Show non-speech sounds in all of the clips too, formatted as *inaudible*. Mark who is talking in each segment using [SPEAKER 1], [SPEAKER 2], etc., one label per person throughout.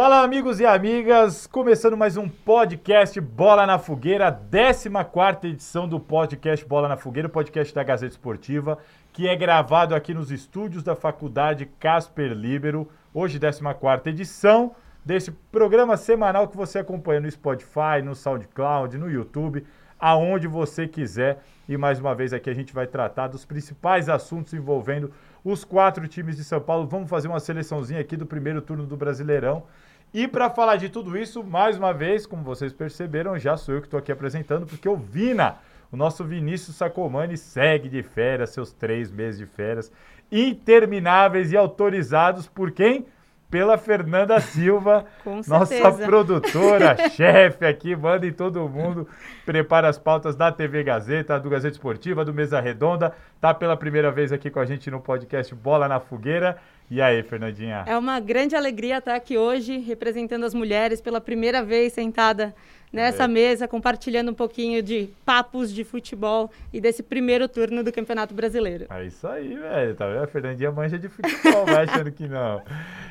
[SPEAKER 1] Fala, amigos e amigas! Começando mais um podcast Bola na Fogueira, 14 edição do podcast Bola na Fogueira, o podcast da Gazeta Esportiva, que é gravado aqui nos estúdios da Faculdade Casper Libero. Hoje, 14 edição desse programa semanal que você acompanha no Spotify, no SoundCloud, no YouTube, aonde você quiser. E mais uma vez aqui a gente vai tratar dos principais assuntos envolvendo os quatro times de São Paulo. Vamos fazer uma seleçãozinha aqui do primeiro turno do Brasileirão. E para falar de tudo isso, mais uma vez, como vocês perceberam, já sou eu que estou aqui apresentando, porque o Vina, o nosso Vinícius Sacomani, segue de férias, seus três meses de férias, intermináveis e autorizados por quem? Pela Fernanda Silva, *laughs* nossa produtora, *laughs* chefe aqui, manda em todo mundo, prepara as pautas da TV Gazeta, do Gazeta Esportiva, do Mesa Redonda, tá pela primeira vez aqui com a gente no podcast Bola na Fogueira. E aí, Fernandinha?
[SPEAKER 2] É uma grande alegria estar aqui hoje, representando as mulheres pela primeira vez sentada nessa é. mesa, compartilhando um pouquinho de papos de futebol e desse primeiro turno do Campeonato Brasileiro.
[SPEAKER 1] É isso aí, velho. Tá vendo? A Fernandinha manja de futebol, vai achando que não.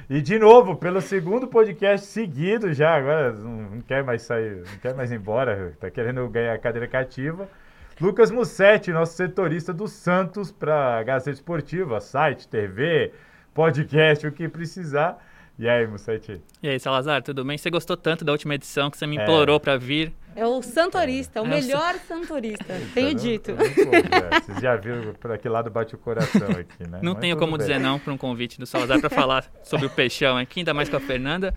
[SPEAKER 1] E de novo, pelo segundo podcast seguido já, agora não, não quer mais sair, não quer mais ir embora, tá querendo ganhar a cadeira cativa. Lucas Mussetti, nosso setorista do Santos para Gazeta Esportiva, site, TV, podcast, o que precisar. E aí, Mussetti?
[SPEAKER 3] E aí, Salazar, tudo bem? Você gostou tanto da última edição que você me é. implorou é. para vir.
[SPEAKER 2] É o santorista, é. o é melhor o... santorista, tenho dito.
[SPEAKER 1] Não, é. Vocês já viram por aquele lado bate o coração aqui, né?
[SPEAKER 3] Não Mas tenho como bem. dizer não para um convite do Salazar para falar sobre o peixão aqui, ainda mais com a Fernanda.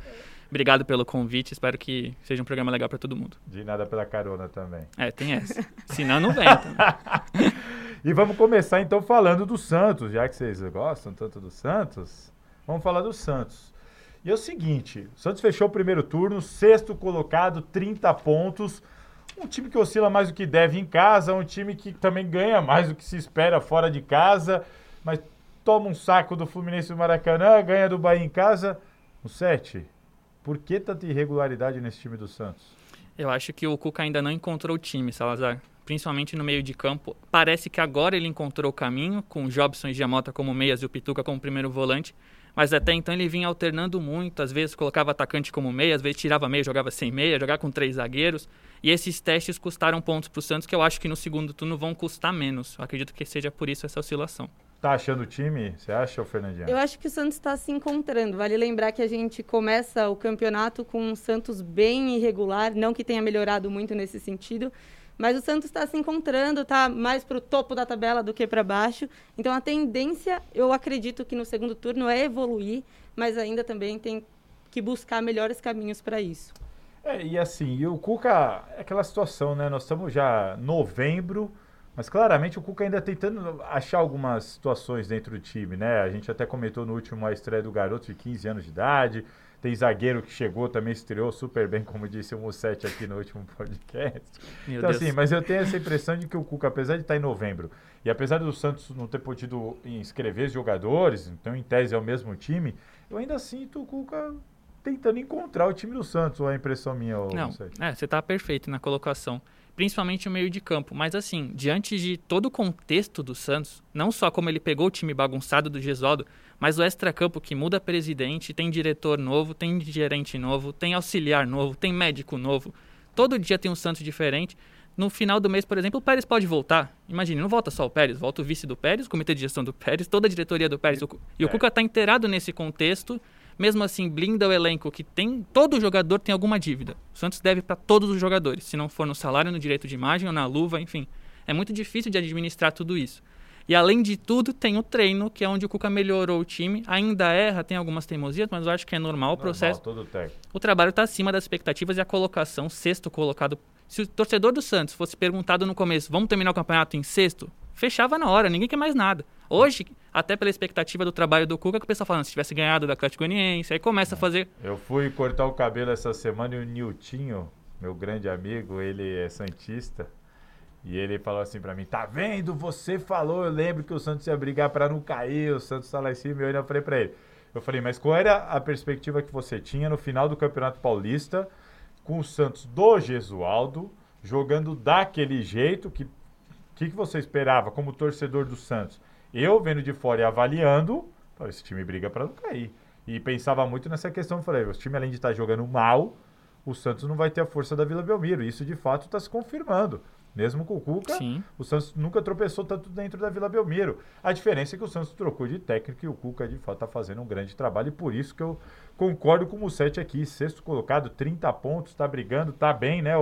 [SPEAKER 3] Obrigado pelo convite, espero que seja um programa legal para todo mundo.
[SPEAKER 1] De nada pela carona também.
[SPEAKER 3] É, tem essa. Senão não vem. Então. *laughs*
[SPEAKER 1] e vamos começar então falando do Santos, já que vocês gostam tanto do Santos. Vamos falar do Santos. E é o seguinte: o Santos fechou o primeiro turno, sexto colocado, 30 pontos. Um time que oscila mais do que deve em casa, um time que também ganha mais do que se espera fora de casa, mas toma um saco do Fluminense do Maracanã, ganha do Bahia em casa. O 7. Por que tanta irregularidade nesse time do Santos?
[SPEAKER 3] Eu acho que o Cuca ainda não encontrou o time, Salazar. Principalmente no meio de campo. Parece que agora ele encontrou o caminho, com o Jobson e Giamota como meias e o Pituca como primeiro volante. Mas até então ele vinha alternando muito, às vezes colocava atacante como meia, às vezes tirava meia, jogava sem meia, jogava com três zagueiros. E esses testes custaram pontos para o Santos que eu acho que no segundo turno vão custar menos. Eu acredito que seja por isso essa oscilação.
[SPEAKER 1] Tá achando o time? Você acha, Fernandinho?
[SPEAKER 2] Eu acho que o Santos está se encontrando. Vale lembrar que a gente começa o campeonato com um Santos bem irregular, não que tenha melhorado muito nesse sentido, mas o Santos está se encontrando, está mais para o topo da tabela do que para baixo. Então a tendência, eu acredito que no segundo turno é evoluir, mas ainda também tem que buscar melhores caminhos para isso.
[SPEAKER 1] É, e assim, e o Cuca, é aquela situação, né? Nós estamos já novembro, mas claramente o Cuca ainda tentando achar algumas situações dentro do time, né? A gente até comentou no último a estreia do garoto de 15 anos de idade. Tem zagueiro que chegou, também estreou super bem, como disse o Mussetti aqui no último podcast. Meu então, Deus. assim, mas eu tenho essa impressão de que o Cuca, apesar de estar em novembro, e apesar do Santos não ter podido inscrever jogadores, então em tese é o mesmo time, eu ainda sinto o Cuca tentando encontrar o time do Santos, ou é a impressão minha,
[SPEAKER 3] Não, é, você está perfeito na colocação principalmente o meio de campo. Mas assim, diante de todo o contexto do Santos, não só como ele pegou o time bagunçado do Gesualdo, mas o extracampo que muda presidente, tem diretor novo, tem gerente novo, tem auxiliar novo, tem médico novo. Todo dia tem um Santos diferente. No final do mês, por exemplo, o Pérez pode voltar. Imagine, não volta só o Pérez, volta o vice do Pérez, o comitê de gestão do Pérez, toda a diretoria do Pérez. E o é. Cuca está inteirado nesse contexto mesmo assim blinda o elenco que tem todo jogador tem alguma dívida. O Santos deve para todos os jogadores, se não for no salário, no direito de imagem ou na luva, enfim. É muito difícil de administrar tudo isso. E além de tudo, tem o treino, que é onde o Cuca melhorou o time. Ainda erra, tem algumas teimosias, mas eu acho que é normal, normal o processo.
[SPEAKER 1] Todo
[SPEAKER 3] o trabalho está acima das expectativas e a colocação, sexto colocado. Se o torcedor do Santos fosse perguntado no começo, vamos terminar o campeonato em sexto? Fechava na hora, ninguém quer mais nada. Hoje, até pela expectativa do trabalho do Cuca, que o pessoal falando, se tivesse ganhado da Atlético Goianiense, aí começa a fazer...
[SPEAKER 1] Eu fui cortar o cabelo essa semana e o Niltinho, meu grande amigo, ele é santista, e ele falou assim para mim, tá vendo, você falou, eu lembro que o Santos ia brigar para não cair, o Santos tá lá em cima, e eu ainda falei para ele. Eu falei, mas qual era a perspectiva que você tinha no final do Campeonato Paulista, com o Santos do Gesualdo, jogando daquele jeito, que que, que você esperava como torcedor do Santos? Eu vendo de fora e avaliando, esse time briga para não cair. E pensava muito nessa questão. Falei, o time, além de estar jogando mal, o Santos não vai ter a força da Vila Belmiro. Isso, de fato, está se confirmando. Mesmo com o Cuca,
[SPEAKER 3] Sim.
[SPEAKER 1] o Santos nunca tropeçou tanto dentro da Vila Belmiro. A diferença é que o Santos trocou de técnico e o Cuca, de fato, está fazendo um grande trabalho. E por isso que eu concordo com o Mussetti aqui. Sexto colocado, 30 pontos, está brigando, está bem, né?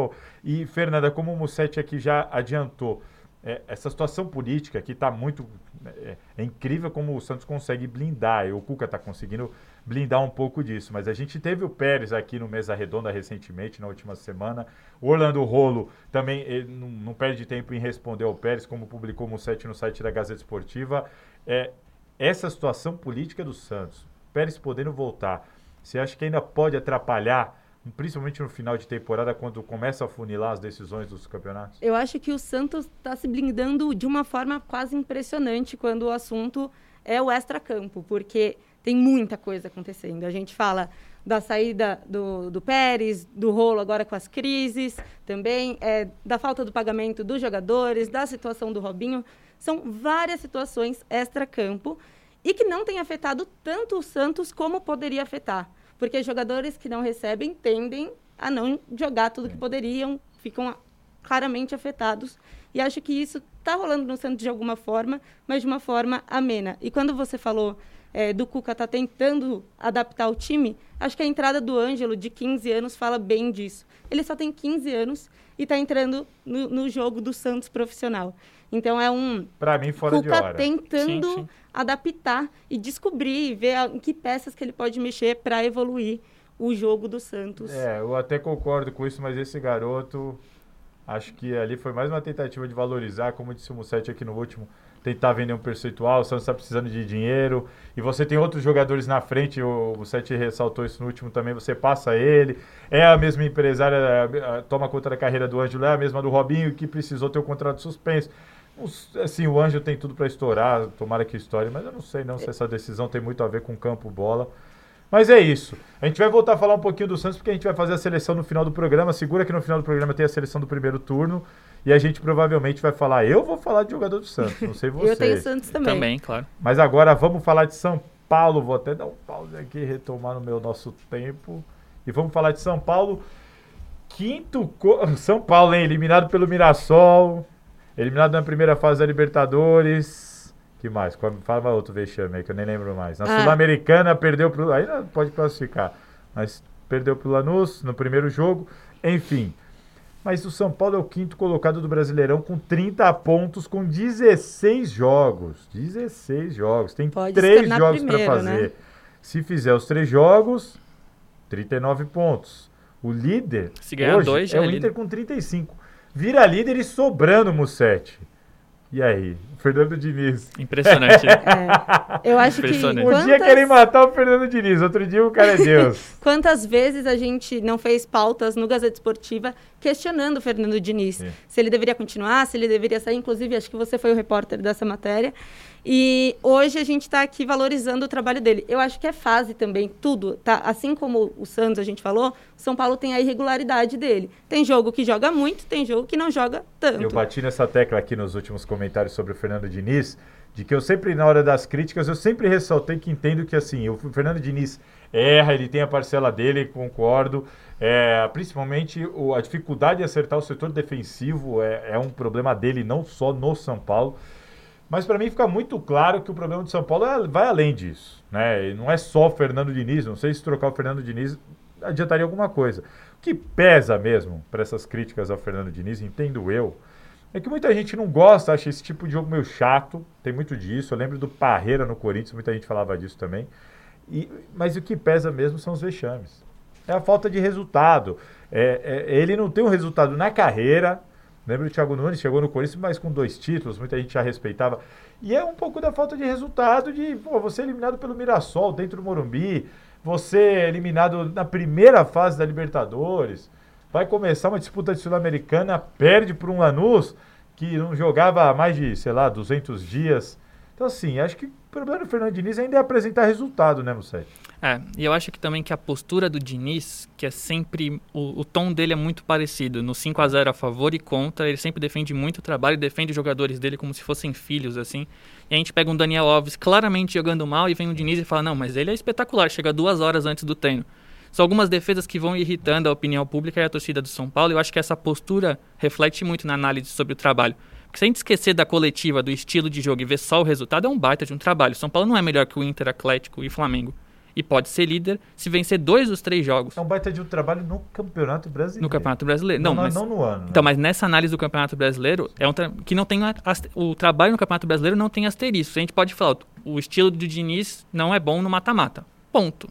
[SPEAKER 1] E, Fernanda, como o Mussetti aqui já adiantou, é, essa situação política aqui está muito. É, é, incrível como o Santos consegue blindar. E o Cuca está conseguindo blindar um pouco disso. Mas a gente teve o Pérez aqui no Mesa Redonda recentemente, na última semana. O Orlando Rolo também não, não, perde tempo em responder ao Pérez, como publicou o Mussetti no site da Gazeta Esportiva. É, essa situação política do Santos, Pérez podendo voltar, você acha que ainda pode atrapalhar principalmente no final de temporada, quando começa a funilar as decisões dos campeonatos?
[SPEAKER 2] Eu acho que o Santos está se blindando de uma forma quase impressionante quando o assunto é o extra-campo, porque tem muita coisa acontecendo. A gente fala da saída do, do Pérez, do rolo agora com as crises, também é, da falta do pagamento dos jogadores, da situação do Robinho. São várias situações extra-campo e que não têm afetado tanto o Santos como poderia afetar. Porque jogadores que não recebem tendem a não jogar tudo que poderiam, ficam claramente afetados. E acho que isso está rolando no Santos de alguma forma, mas de uma forma amena. E quando você falou é, do Cuca está tentando adaptar o time, acho que a entrada do Ângelo, de 15 anos, fala bem disso. Ele só tem 15 anos e está entrando no, no, jogo do Santos profissional. Então é um.
[SPEAKER 1] Para mim, fora
[SPEAKER 2] Cuca
[SPEAKER 1] de hora.
[SPEAKER 2] tentando sim, sim. adaptar e descobrir, ver em que peças que ele pode mexer para evoluir o jogo do Santos.
[SPEAKER 1] É, eu até concordo com isso, mas esse garoto. Acho que ali foi mais uma tentativa de valorizar, como disse o Mussetti aqui no último tentar vender um percentual, o Santos está precisando de dinheiro, e você tem outros jogadores na frente, o, o Sete ressaltou isso no último também, você passa ele, é a mesma empresária, a, a, toma conta da carreira do Ângelo, é a mesma do Robinho, que precisou ter o um contrato suspenso. Assim, o Ângelo tem tudo para estourar, tomara que estoure, mas eu não sei não se essa decisão tem muito a ver com campo bola. Mas é isso. A gente vai voltar a falar um pouquinho do Santos, porque a gente vai fazer a seleção no final do programa. Segura que no final do programa tem a seleção do primeiro turno. E a gente provavelmente vai falar. Eu vou falar de jogador do Santos, não sei você. *laughs*
[SPEAKER 2] eu tenho Santos também.
[SPEAKER 3] Também, claro.
[SPEAKER 1] Mas agora vamos falar de São Paulo. Vou até dar um pause aqui, retomar no meu nosso tempo. E vamos falar de São Paulo. Quinto. Co... *laughs* São Paulo, hein? Eliminado pelo Mirassol. Eliminado na primeira fase da Libertadores. Que mais? Fala outro vexame aí que eu nem lembro mais. Na ah. Sul-Americana perdeu pro. Aí pode classificar. Mas perdeu pro Lanús no primeiro jogo. Enfim. Mas o São Paulo é o quinto colocado do Brasileirão com 30 pontos, com 16 jogos. 16 jogos. Tem pode três jogos para fazer. Né? Se fizer os três jogos, 39 pontos. O líder
[SPEAKER 3] Se ganhar hoje dois,
[SPEAKER 1] é o é Inter com 35. Vira líder e sobrando Mussetti. E aí? Fernando Diniz.
[SPEAKER 3] Impressionante. *laughs*
[SPEAKER 2] É, eu acho que.
[SPEAKER 1] Um quantas... dia querem matar o Fernando Diniz, outro dia o cara é Deus. *laughs*
[SPEAKER 2] Quantas vezes a gente não fez pautas no Gazeta Esportiva questionando o Fernando Diniz? É. Se ele deveria continuar, se ele deveria sair. Inclusive, acho que você foi o repórter dessa matéria. E hoje a gente está aqui valorizando o trabalho dele. Eu acho que é fase também, tudo. Tá? Assim como o Santos a gente falou, São Paulo tem a irregularidade dele. Tem jogo que joga muito, tem jogo que não joga tanto.
[SPEAKER 1] Eu bati nessa tecla aqui nos últimos comentários sobre o Fernando Diniz, de que eu sempre, na hora das críticas, eu sempre ressaltei que entendo que assim, o Fernando Diniz erra, ele tem a parcela dele, concordo. É, principalmente o, a dificuldade de acertar o setor defensivo é, é um problema dele, não só no São Paulo. Mas para mim fica muito claro que o problema de São Paulo é, vai além disso. Né? E não é só o Fernando Diniz, não sei se trocar o Fernando Diniz adiantaria alguma coisa. O que pesa mesmo para essas críticas ao Fernando Diniz, entendo eu, é que muita gente não gosta, acha esse tipo de jogo meio chato, tem muito disso. Eu lembro do Parreira no Corinthians, muita gente falava disso também. E, mas o que pesa mesmo são os vexames. É a falta de resultado. É, é, ele não tem um resultado na carreira, Lembra o Thiago Nunes, chegou no Corinthians, mas com dois títulos, muita gente já respeitava. E é um pouco da falta de resultado de pô, você eliminado pelo Mirassol dentro do Morumbi, você eliminado na primeira fase da Libertadores, vai começar uma disputa de Sul-Americana, perde para um Lanús que não jogava há mais de, sei lá, 200 dias. Então, assim, acho que O problema do Fernando Diniz ainda é apresentar resultado, né, Musset?
[SPEAKER 3] É, e eu acho que também que a postura do Diniz, que é sempre. O, o tom dele é muito parecido. No 5 a 0 a favor e contra, ele sempre defende muito o trabalho defende os jogadores dele como se fossem filhos, assim. E a gente pega um Daniel Alves claramente jogando mal e vem o Diniz e fala: não, mas ele é espetacular, chega duas horas antes do treino. São algumas defesas que vão irritando a opinião pública e a torcida do São Paulo. Eu acho que essa postura reflete muito na análise sobre o trabalho. Porque se a gente esquecer da coletiva, do estilo de jogo e ver só o resultado, é um baita de um trabalho. São Paulo não é melhor que o Inter, Atlético e Flamengo e pode ser líder se vencer dois dos três jogos.
[SPEAKER 1] É um baita de um trabalho no Campeonato Brasileiro.
[SPEAKER 3] No Campeonato Brasileiro. Não,
[SPEAKER 1] não,
[SPEAKER 3] mas,
[SPEAKER 1] não no ano. Né?
[SPEAKER 3] Então, mas nessa análise do Campeonato Brasileiro, é um que não tem o trabalho no Campeonato Brasileiro não tem asterisco. A gente pode falar, o estilo do Diniz não é bom no mata-mata. Ponto.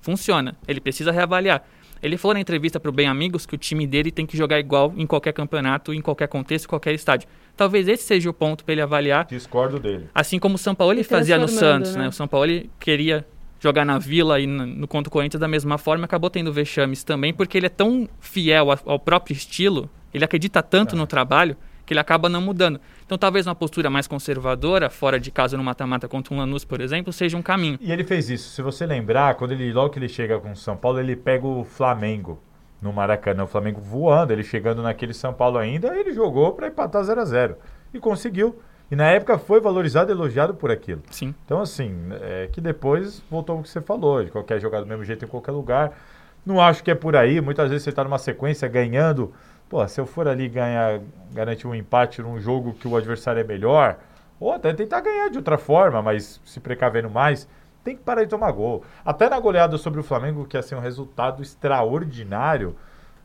[SPEAKER 3] Funciona. Ele precisa reavaliar. Ele falou na entrevista para o Bem Amigos que o time dele tem que jogar igual em qualquer campeonato, em qualquer contexto, em qualquer estádio. Talvez esse seja o ponto para ele avaliar.
[SPEAKER 1] Discordo dele.
[SPEAKER 3] Assim como o São Paulo ele fazia no Santos, né? né? O São Paulo queria jogar na Vila e no, no contra o Corinthians da mesma forma, acabou tendo vexames também, porque ele é tão fiel ao, ao próprio estilo, ele acredita tanto é. no trabalho, que ele acaba não mudando. Então, talvez uma postura mais conservadora, fora de casa no mata-mata contra um Lanús, por exemplo, seja um caminho.
[SPEAKER 1] E ele fez isso. Se você lembrar, quando ele logo que ele chega com o São Paulo, ele pega o Flamengo no Maracanã, o Flamengo voando, ele chegando naquele São Paulo ainda, ele jogou para empatar 0 a 0 e conseguiu. E na época foi valorizado e elogiado por aquilo.
[SPEAKER 3] Sim.
[SPEAKER 1] Então, assim, é que depois voltou o que você falou, de qualquer jogar do mesmo jeito em qualquer lugar. Não acho que é por aí. Muitas vezes você está numa sequência ganhando. Pô, se eu for ali ganhar, garantir um empate num jogo que o adversário é melhor, ou até tentar ganhar de outra forma, mas se precavendo mais, tem que parar de tomar gol. Até na goleada sobre o Flamengo, que ia ser um resultado extraordinário,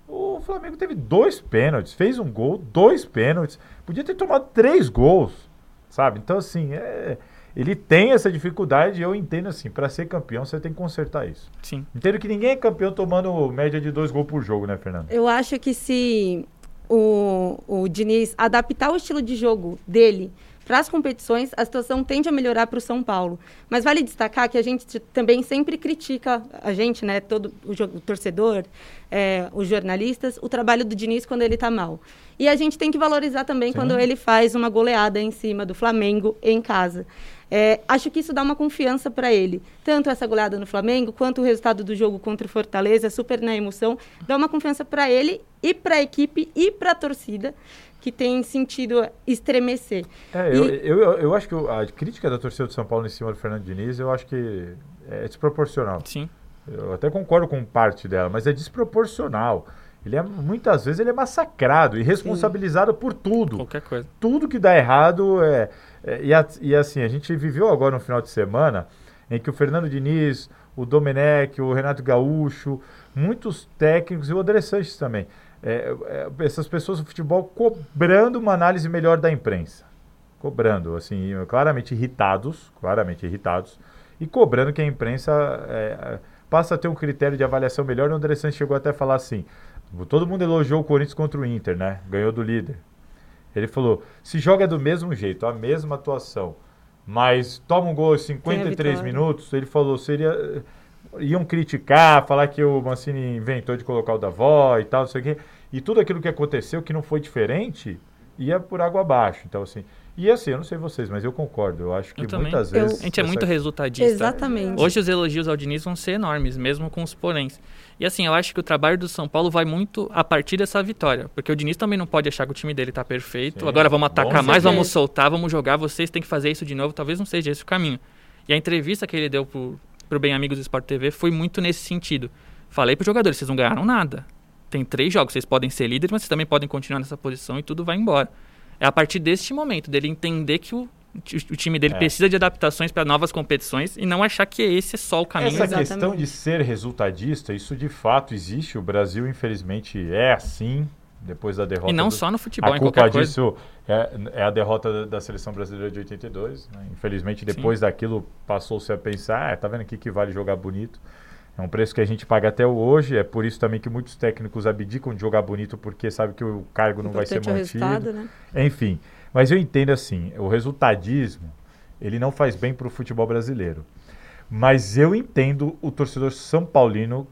[SPEAKER 1] o Flamengo teve dois pênaltis, fez um gol, dois pênaltis. Podia ter tomado três gols sabe? Então, assim, é, ele tem essa dificuldade e eu entendo assim, para ser campeão você tem que consertar isso.
[SPEAKER 3] Sim.
[SPEAKER 1] Entendo que ninguém é campeão tomando média de dois gols por jogo, né, Fernando?
[SPEAKER 2] Eu acho que se o, o Diniz adaptar o estilo de jogo dele para as competições, a situação tende a melhorar para o São Paulo. Mas vale destacar que a gente também sempre critica, a gente, né, todo o, o torcedor, é, os jornalistas, o trabalho do Diniz quando ele está mal. E a gente tem que valorizar também Sim. quando ele faz uma goleada em cima do Flamengo em casa. É, acho que isso dá uma confiança para ele. Tanto essa goleada no Flamengo, quanto o resultado do jogo contra o Fortaleza, super na emoção, dá uma confiança para ele e para a equipe e para a torcida que tem sentido estremecer.
[SPEAKER 1] É, e... eu, eu, eu acho que a crítica da torcida do São Paulo em cima do Fernando Diniz, eu acho que é desproporcional.
[SPEAKER 3] Sim.
[SPEAKER 1] Eu até concordo com parte dela, mas é desproporcional. Ele é muitas vezes ele é massacrado e responsabilizado Sim. por tudo.
[SPEAKER 3] Qualquer coisa.
[SPEAKER 1] Tudo que dá errado é, é e, a, e, assim a gente viveu agora no final de semana em que o Fernando Diniz, o Domenech, o Renato Gaúcho, muitos técnicos e o André Sanches também é, é, essas pessoas do futebol cobrando uma análise melhor da imprensa. Cobrando, assim, claramente irritados, claramente irritados, e cobrando que a imprensa é, passa a ter um critério de avaliação melhor. O André Santos chegou até a falar assim: todo mundo elogiou o Corinthians contra o Inter, né? Ganhou do líder. Ele falou: se joga do mesmo jeito, a mesma atuação, mas toma um gol aos 53 minutos, ele falou: seria iam criticar, falar que o Mancini inventou de colocar o Davó e tal, não sei o quê. E tudo aquilo que aconteceu que não foi diferente ia por água abaixo. Então, assim. E assim, eu não sei vocês, mas eu concordo. Eu acho que eu muitas vezes.
[SPEAKER 3] Eu... A gente é muito resultadista.
[SPEAKER 2] Exatamente.
[SPEAKER 3] Hoje os elogios ao Diniz vão ser enormes, mesmo com os poréns. E assim, eu acho que o trabalho do São Paulo vai muito a partir dessa vitória. Porque o Diniz também não pode achar que o time dele está perfeito. Sim, Agora vamos atacar mais, vamos soltar, vamos jogar. Vocês têm que fazer isso de novo. Talvez não seja esse o caminho. E a entrevista que ele deu pro, pro Bem Amigos do Sport TV foi muito nesse sentido. Falei para jogadores, vocês não ganharam nada tem três jogos. Vocês podem ser líderes, mas vocês também podem continuar nessa posição e tudo vai embora. É a partir deste momento, dele entender que o, o time dele é. precisa de adaptações para novas competições e não achar que esse é só o caminho.
[SPEAKER 1] Essa Exatamente. questão de ser resultadista, isso de fato existe. O Brasil, infelizmente, é assim. Depois da derrota.
[SPEAKER 3] E não
[SPEAKER 1] do...
[SPEAKER 3] só no futebol,
[SPEAKER 1] a
[SPEAKER 3] em culpa
[SPEAKER 1] disso é, é, a derrota da, da, seleção brasileira de 82. Né? Infelizmente, depois Sim. daquilo, passou-se a pensar: ah, tá vendo aqui que vale jogar bonito. É um preço que a gente paga até hoje, é por isso também que muitos técnicos abdicam de jogar bonito porque sabe que o cargo não vai ser mantido. Né? Enfim, mas eu entendo assim, o resultadismo, ele não faz bem para o futebol brasileiro. Mas eu entendo o torcedor são paulino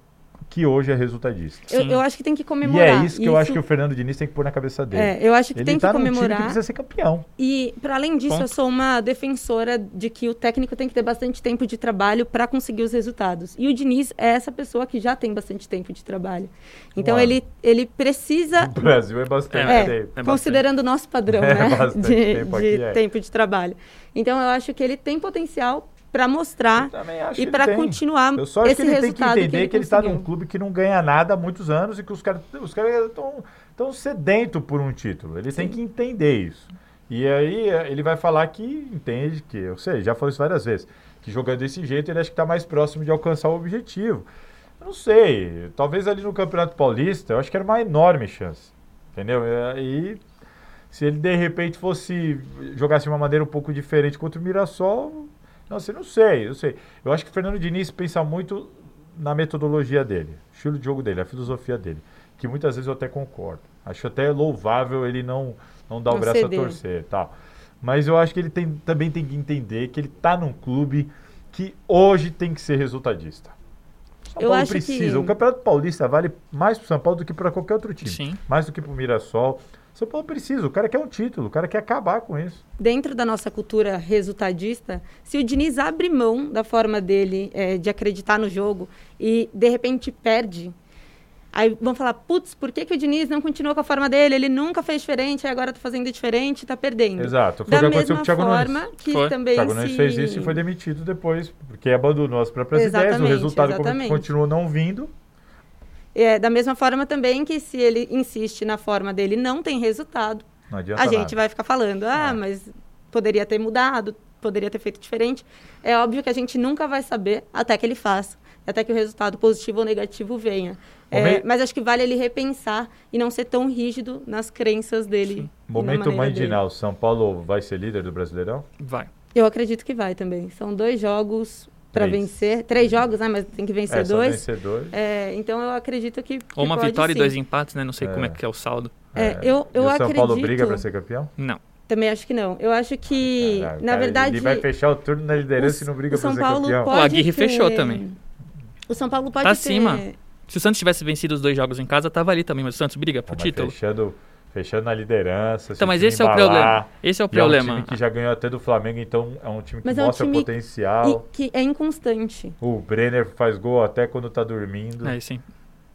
[SPEAKER 1] que hoje é resultadista.
[SPEAKER 2] Eu, eu acho que tem que
[SPEAKER 1] E
[SPEAKER 2] comemorar.
[SPEAKER 1] é isso que eu acho que o Fernando Diniz tem que pôr na cabeça dele.
[SPEAKER 2] É, eu acho que
[SPEAKER 1] Ele
[SPEAKER 2] tem
[SPEAKER 1] tá
[SPEAKER 2] que
[SPEAKER 1] num time que
[SPEAKER 2] comemorar.
[SPEAKER 1] precisa ser campeão.
[SPEAKER 2] E, para além disso,
[SPEAKER 3] Ponto.
[SPEAKER 2] eu sou uma defensora de que o técnico tem que ter bastante tempo de trabalho para conseguir os resultados. E o Diniz é essa pessoa que já tem bastante tempo de trabalho. Então,
[SPEAKER 1] Uau.
[SPEAKER 2] ele, ele precisa
[SPEAKER 1] No Brasil é bastante
[SPEAKER 3] É,
[SPEAKER 2] É,
[SPEAKER 3] bastante.
[SPEAKER 2] considerando o nosso padrão,
[SPEAKER 1] É
[SPEAKER 2] né?
[SPEAKER 1] bastante
[SPEAKER 2] De,
[SPEAKER 1] tempo
[SPEAKER 2] de
[SPEAKER 1] aqui, é.
[SPEAKER 2] tempo de trabalho. Então, eu acho que ele tem potencial para mostrar e para continuar
[SPEAKER 1] Eu só acho
[SPEAKER 2] esse
[SPEAKER 1] que ele tem que
[SPEAKER 2] resultado
[SPEAKER 1] entender que
[SPEAKER 2] que
[SPEAKER 1] ele, está num clube que não ganha nada há muitos anos e que os caras os caras estão tão sedentos por um título. Ele tem que entender isso. E aí eh, ele vai falar que entende que, eu sei, já falou isso várias vezes, que jogando desse jeito ele acha que está mais próximo de alcançar o objetivo. Eu não sei, talvez ali no Campeonato Paulista, eu acho que era uma enorme chance. Entendeu? E se ele de repente fosse jogasse de uma maneira um pouco diferente contra o Mirassol, não sei, não sei, eu sei. Eu acho que o Fernando Diniz pensa muito na metodologia dele, estilo de jogo dele, a filosofia dele, que muitas vezes eu até concordo. Acho até louvável ele não não dar o braço
[SPEAKER 2] ceder.
[SPEAKER 1] a torcer, e tal. Mas eu acho que ele tem, também tem que entender que ele está num clube que hoje tem que ser resultadista. São
[SPEAKER 2] Eu
[SPEAKER 1] Paulo
[SPEAKER 2] acho
[SPEAKER 1] precisa.
[SPEAKER 2] que-
[SPEAKER 1] O Campeonato Paulista vale mais para São Paulo do que para qualquer outro time.
[SPEAKER 3] Sim.
[SPEAKER 1] Mais do que para o Mirassol. São Paulo precisa. O cara quer um título. O cara quer acabar com isso.
[SPEAKER 2] dentro da nossa cultura resultadista, se o Diniz abre mão da forma dele eh, de acreditar no jogo e de repente perde, aí vão falar, putz, por que, que o Diniz não continuou com a forma dele? Ele nunca fez diferente, agora tá fazendo diferente, tá perdendo.
[SPEAKER 1] Exato. Foi
[SPEAKER 2] Da
[SPEAKER 1] o que aconteceu
[SPEAKER 2] mesma
[SPEAKER 1] com o Thiago
[SPEAKER 2] forma
[SPEAKER 1] Nunes.
[SPEAKER 2] que
[SPEAKER 3] Foi.
[SPEAKER 1] O
[SPEAKER 2] também
[SPEAKER 1] Thiago
[SPEAKER 2] se...
[SPEAKER 1] Nunes fez isso e foi demitido depois, porque abandonou as próprias ideias. O
[SPEAKER 2] Exatamente,
[SPEAKER 1] resultado
[SPEAKER 2] exatamente.
[SPEAKER 1] continuou não vindo.
[SPEAKER 2] É, da mesma forma também que se ele insiste na forma dele e não tem resultado,
[SPEAKER 1] Não adianta
[SPEAKER 2] a gente
[SPEAKER 1] nada.
[SPEAKER 2] vai ficar falando, ah,
[SPEAKER 1] É.
[SPEAKER 2] mas poderia ter mudado, poderia ter feito diferente. É óbvio que a gente nunca vai saber até que ele faça, até que o resultado positivo ou negativo venha. É,
[SPEAKER 1] Momento-
[SPEAKER 2] mas acho que vale ele repensar e não ser tão rígido nas crenças dele. na
[SPEAKER 1] Momento Nau. São Paulo vai ser líder do Brasileirão?
[SPEAKER 3] Vai.
[SPEAKER 2] Eu acredito que vai também. São dois jogos para vencer. Três jogos, né? Mas tem que vencer
[SPEAKER 1] é,
[SPEAKER 2] dois.
[SPEAKER 1] vencedores.
[SPEAKER 2] É, então eu acredito que. que
[SPEAKER 3] Ou uma
[SPEAKER 2] pode
[SPEAKER 3] vitória e
[SPEAKER 2] sim.
[SPEAKER 3] dois empates, né? Não sei
[SPEAKER 1] É.
[SPEAKER 3] como é que é o saldo.
[SPEAKER 2] É, eu,
[SPEAKER 1] E
[SPEAKER 2] eu
[SPEAKER 1] o São
[SPEAKER 2] acredito.
[SPEAKER 1] Paulo briga para ser campeão?
[SPEAKER 3] Não.
[SPEAKER 2] Também acho que não. Eu acho que,
[SPEAKER 1] Caralho,
[SPEAKER 2] na
[SPEAKER 1] cara,
[SPEAKER 2] verdade.
[SPEAKER 1] Ele vai fechar o turno na liderança
[SPEAKER 2] o-
[SPEAKER 1] e não briga para ser
[SPEAKER 2] Paulo
[SPEAKER 1] campeão.
[SPEAKER 2] pode
[SPEAKER 3] O Aguirre
[SPEAKER 2] ter-
[SPEAKER 3] fechou também.
[SPEAKER 2] O São Paulo pode
[SPEAKER 3] Tá
[SPEAKER 2] ter...
[SPEAKER 3] acima. Se o Santos tivesse vencido os dois jogos em casa, tava ali também, mas o Santos briga pro título.
[SPEAKER 1] Fechando, fechando na liderança. se
[SPEAKER 3] Então, mas esse é o
[SPEAKER 1] embalar,
[SPEAKER 3] problema. Esse é o
[SPEAKER 1] e É um
[SPEAKER 3] problema.
[SPEAKER 1] time que já ganhou até do Flamengo, então é um time que
[SPEAKER 2] Mas é um
[SPEAKER 1] mostra
[SPEAKER 2] time
[SPEAKER 1] potencial.
[SPEAKER 2] E que é inconstante.
[SPEAKER 1] O Brenner faz gol até quando tá dormindo.
[SPEAKER 3] É, sim.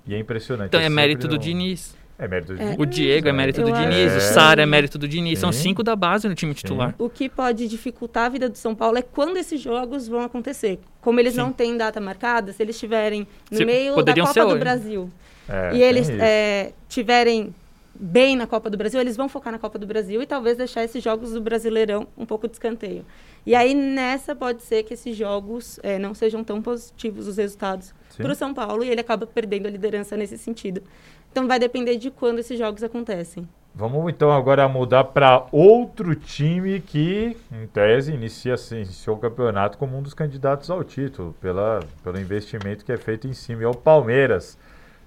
[SPEAKER 1] E é impressionante.
[SPEAKER 3] Então é
[SPEAKER 1] sempre
[SPEAKER 3] mérito do
[SPEAKER 1] um-
[SPEAKER 3] Diniz.
[SPEAKER 1] É mérito do
[SPEAKER 2] É.
[SPEAKER 1] Diniz.
[SPEAKER 3] O Diego é mérito do Diniz. O Sara é mérito do Diniz. São cinco da base no time titular.
[SPEAKER 2] O que pode dificultar a vida do São Paulo é quando esses jogos vão acontecer. Como eles
[SPEAKER 3] Sim.
[SPEAKER 2] não têm data marcada, se eles estiverem no
[SPEAKER 3] Se-
[SPEAKER 2] meio da Copa
[SPEAKER 3] ser
[SPEAKER 2] do
[SPEAKER 3] hoje.
[SPEAKER 2] Brasil
[SPEAKER 1] É,
[SPEAKER 2] e eles é, tiverem bem na Copa do Brasil, eles vão focar na Copa do Brasil e talvez deixar esses jogos do Brasileirão um pouco de escanteio. E aí nessa pode ser que esses jogos é, não sejam tão positivos os resultados para o São Paulo e ele acaba perdendo a liderança nesse sentido. Então vai depender de quando esses jogos acontecem.
[SPEAKER 1] Vamos então agora mudar para outro time que, em tese, inicia, assim, iniciou o campeonato como um dos candidatos ao título, pela, pelo investimento que é feito em cima. É o Palmeiras,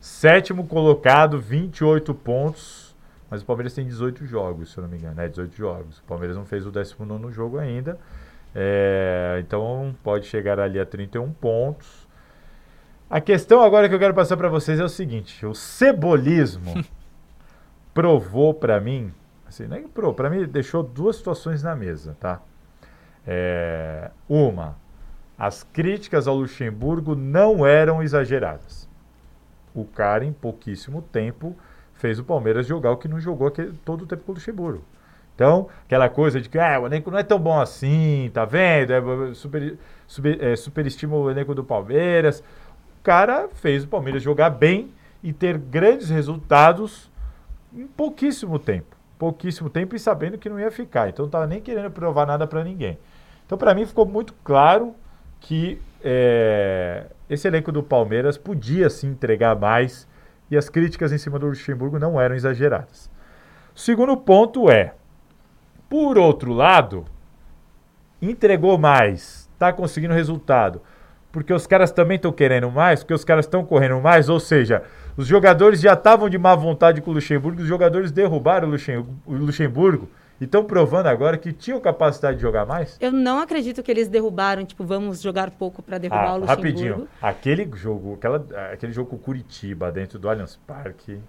[SPEAKER 1] sétimo colocado, 28 pontos, mas o Palmeiras tem 18 jogos, se eu não me engano, né? 18 jogos. O Palmeiras não fez o 19 jogo ainda, é, então pode chegar ali a 31 pontos. A questão agora que eu quero passar para vocês é o seguinte: o cebolismo *laughs* provou para mim, assim, não é provou, para mim deixou duas situações na mesa, tá? É, uma, as críticas ao Luxemburgo não eram exageradas. O cara, em pouquíssimo tempo, fez o Palmeiras jogar o que não jogou aquele, todo o tempo com o Luxemburgo. Então, aquela coisa de que ah, o elenco não é tão bom assim, tá vendo? É, super, super, é, superestima o elenco do Palmeiras. O cara fez o Palmeiras jogar bem e ter grandes resultados em pouquíssimo tempo. Pouquíssimo tempo e sabendo que não ia ficar. Então, não estava nem querendo provar nada para ninguém. Então, para mim, ficou muito claro que é, esse elenco do Palmeiras podia se entregar mais e as críticas em cima do Luxemburgo não eram exageradas. Segundo ponto é, por outro lado, entregou mais, está conseguindo resultado, porque os caras também estão querendo mais, porque os caras estão correndo mais, ou seja, os jogadores já estavam de má vontade com o Luxemburgo, os jogadores derrubaram o Luxem- o Luxemburgo E estão provando agora que tinham capacidade de jogar mais?
[SPEAKER 2] Eu não acredito que eles derrubaram, tipo, vamos jogar pouco para derrubar
[SPEAKER 1] Ah,
[SPEAKER 2] o Luxemburgo.
[SPEAKER 1] rapidinho. Aquele jogo, aquela, aquele jogo com o Curitiba dentro do Allianz Parque.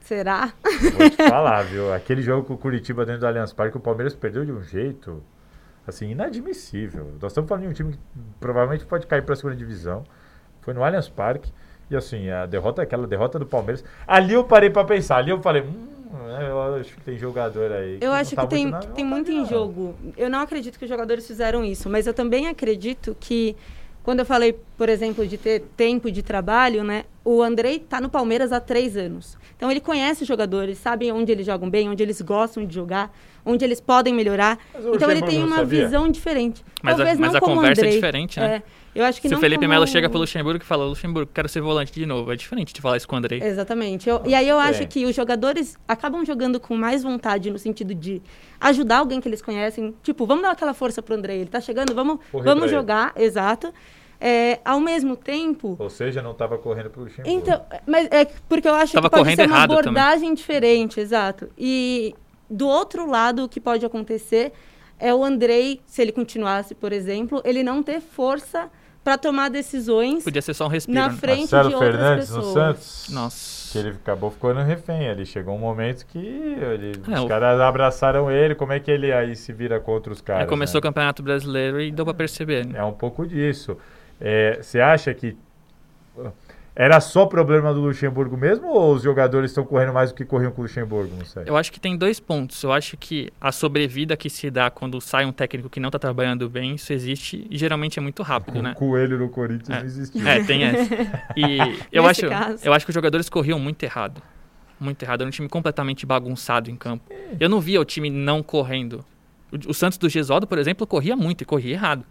[SPEAKER 2] Será?
[SPEAKER 1] Vou te *laughs* falar, viu? Aquele jogo com o Curitiba dentro do Allianz Parque, o Palmeiras perdeu de um jeito, assim, inadmissível. Nós estamos falando de um time que provavelmente pode cair para a segunda divisão. Foi no Allianz Parque. E assim, a derrota, aquela derrota do Palmeiras. Ali eu parei para pensar. Ali eu falei, hum, eu acho que tem jogador aí.
[SPEAKER 2] Eu acho
[SPEAKER 1] tá
[SPEAKER 2] que tem, que tem muito em jogo. Eu não acredito que os jogadores fizeram isso, mas eu também acredito que quando eu falei, por exemplo, de ter tempo de trabalho, né? O Andrei está no Palmeiras há três anos. Então ele conhece os jogadores, sabe onde eles jogam bem, onde eles gostam de jogar, onde eles podem melhorar. Então ele tem uma
[SPEAKER 1] sabia?
[SPEAKER 2] visão diferente.
[SPEAKER 3] Mas a-
[SPEAKER 2] Talvez
[SPEAKER 3] mas
[SPEAKER 2] não
[SPEAKER 3] a
[SPEAKER 2] como o
[SPEAKER 3] conversa é
[SPEAKER 2] Andrei.
[SPEAKER 3] diferente, né?
[SPEAKER 2] É, eu acho que
[SPEAKER 3] Se
[SPEAKER 2] não
[SPEAKER 3] o Felipe
[SPEAKER 2] como-
[SPEAKER 3] Melo chega pro Luxemburgo e fala, Luxemburgo, quero ser volante de novo. É diferente de falar isso com o Andrei.
[SPEAKER 2] Exatamente. Eu- e aí eu acho
[SPEAKER 1] bem.
[SPEAKER 2] que os jogadores acabam jogando com mais vontade no sentido de ajudar alguém que eles conhecem. Tipo, vamos dar aquela força pro André. Ele tá chegando, vamos, vamos
[SPEAKER 1] ele.
[SPEAKER 2] jogar, exato. É, ao mesmo tempo.
[SPEAKER 1] Ou seja, não estava correndo pro Luxemburgo.
[SPEAKER 2] Então, mas é porque eu acho
[SPEAKER 3] Tava
[SPEAKER 2] que pode
[SPEAKER 3] correndo
[SPEAKER 2] ser uma
[SPEAKER 3] errado também.
[SPEAKER 2] abordagem diferente, exato. E do outro lado, o que pode acontecer é o Andrei, se ele continuasse, por exemplo, ele não ter força para tomar decisões
[SPEAKER 3] Podia ser só um respiro.
[SPEAKER 2] na
[SPEAKER 3] né?
[SPEAKER 2] frente
[SPEAKER 1] Marcelo
[SPEAKER 2] de outras
[SPEAKER 1] Fernandes no
[SPEAKER 2] pessoas.
[SPEAKER 1] Santos.
[SPEAKER 3] Nossa.
[SPEAKER 1] Que ele acabou ficando refém ali. Chegou um momento que ele-
[SPEAKER 3] É,
[SPEAKER 1] os
[SPEAKER 3] o-
[SPEAKER 1] caras abraçaram ele. Como é que ele aí se vira contra os caras?
[SPEAKER 3] Aí começou o
[SPEAKER 1] né?
[SPEAKER 3] Campeonato Brasileiro e deu pra perceber. né?
[SPEAKER 1] É um pouco disso. É, Você acha que era só problema do Luxemburgo mesmo ou os jogadores estão correndo mais do que corriam com o Luxemburgo? Não sei.
[SPEAKER 3] Eu acho que tem dois pontos. Eu acho que a sobrevida que se dá quando sai um técnico que não tá trabalhando bem, isso existe e geralmente é muito rápido,
[SPEAKER 1] o
[SPEAKER 3] né?
[SPEAKER 1] Coelho no Corinthians
[SPEAKER 3] É.
[SPEAKER 1] não existiu.
[SPEAKER 3] É, tem essa. E *laughs* eu acho,
[SPEAKER 2] caso.
[SPEAKER 3] eu acho que os jogadores corriam muito errado. Muito errado. Era um time completamente bagunçado em campo. Eu não via o time não correndo. O, o Santos do Gesualdo, por exemplo, corria muito e corria errado.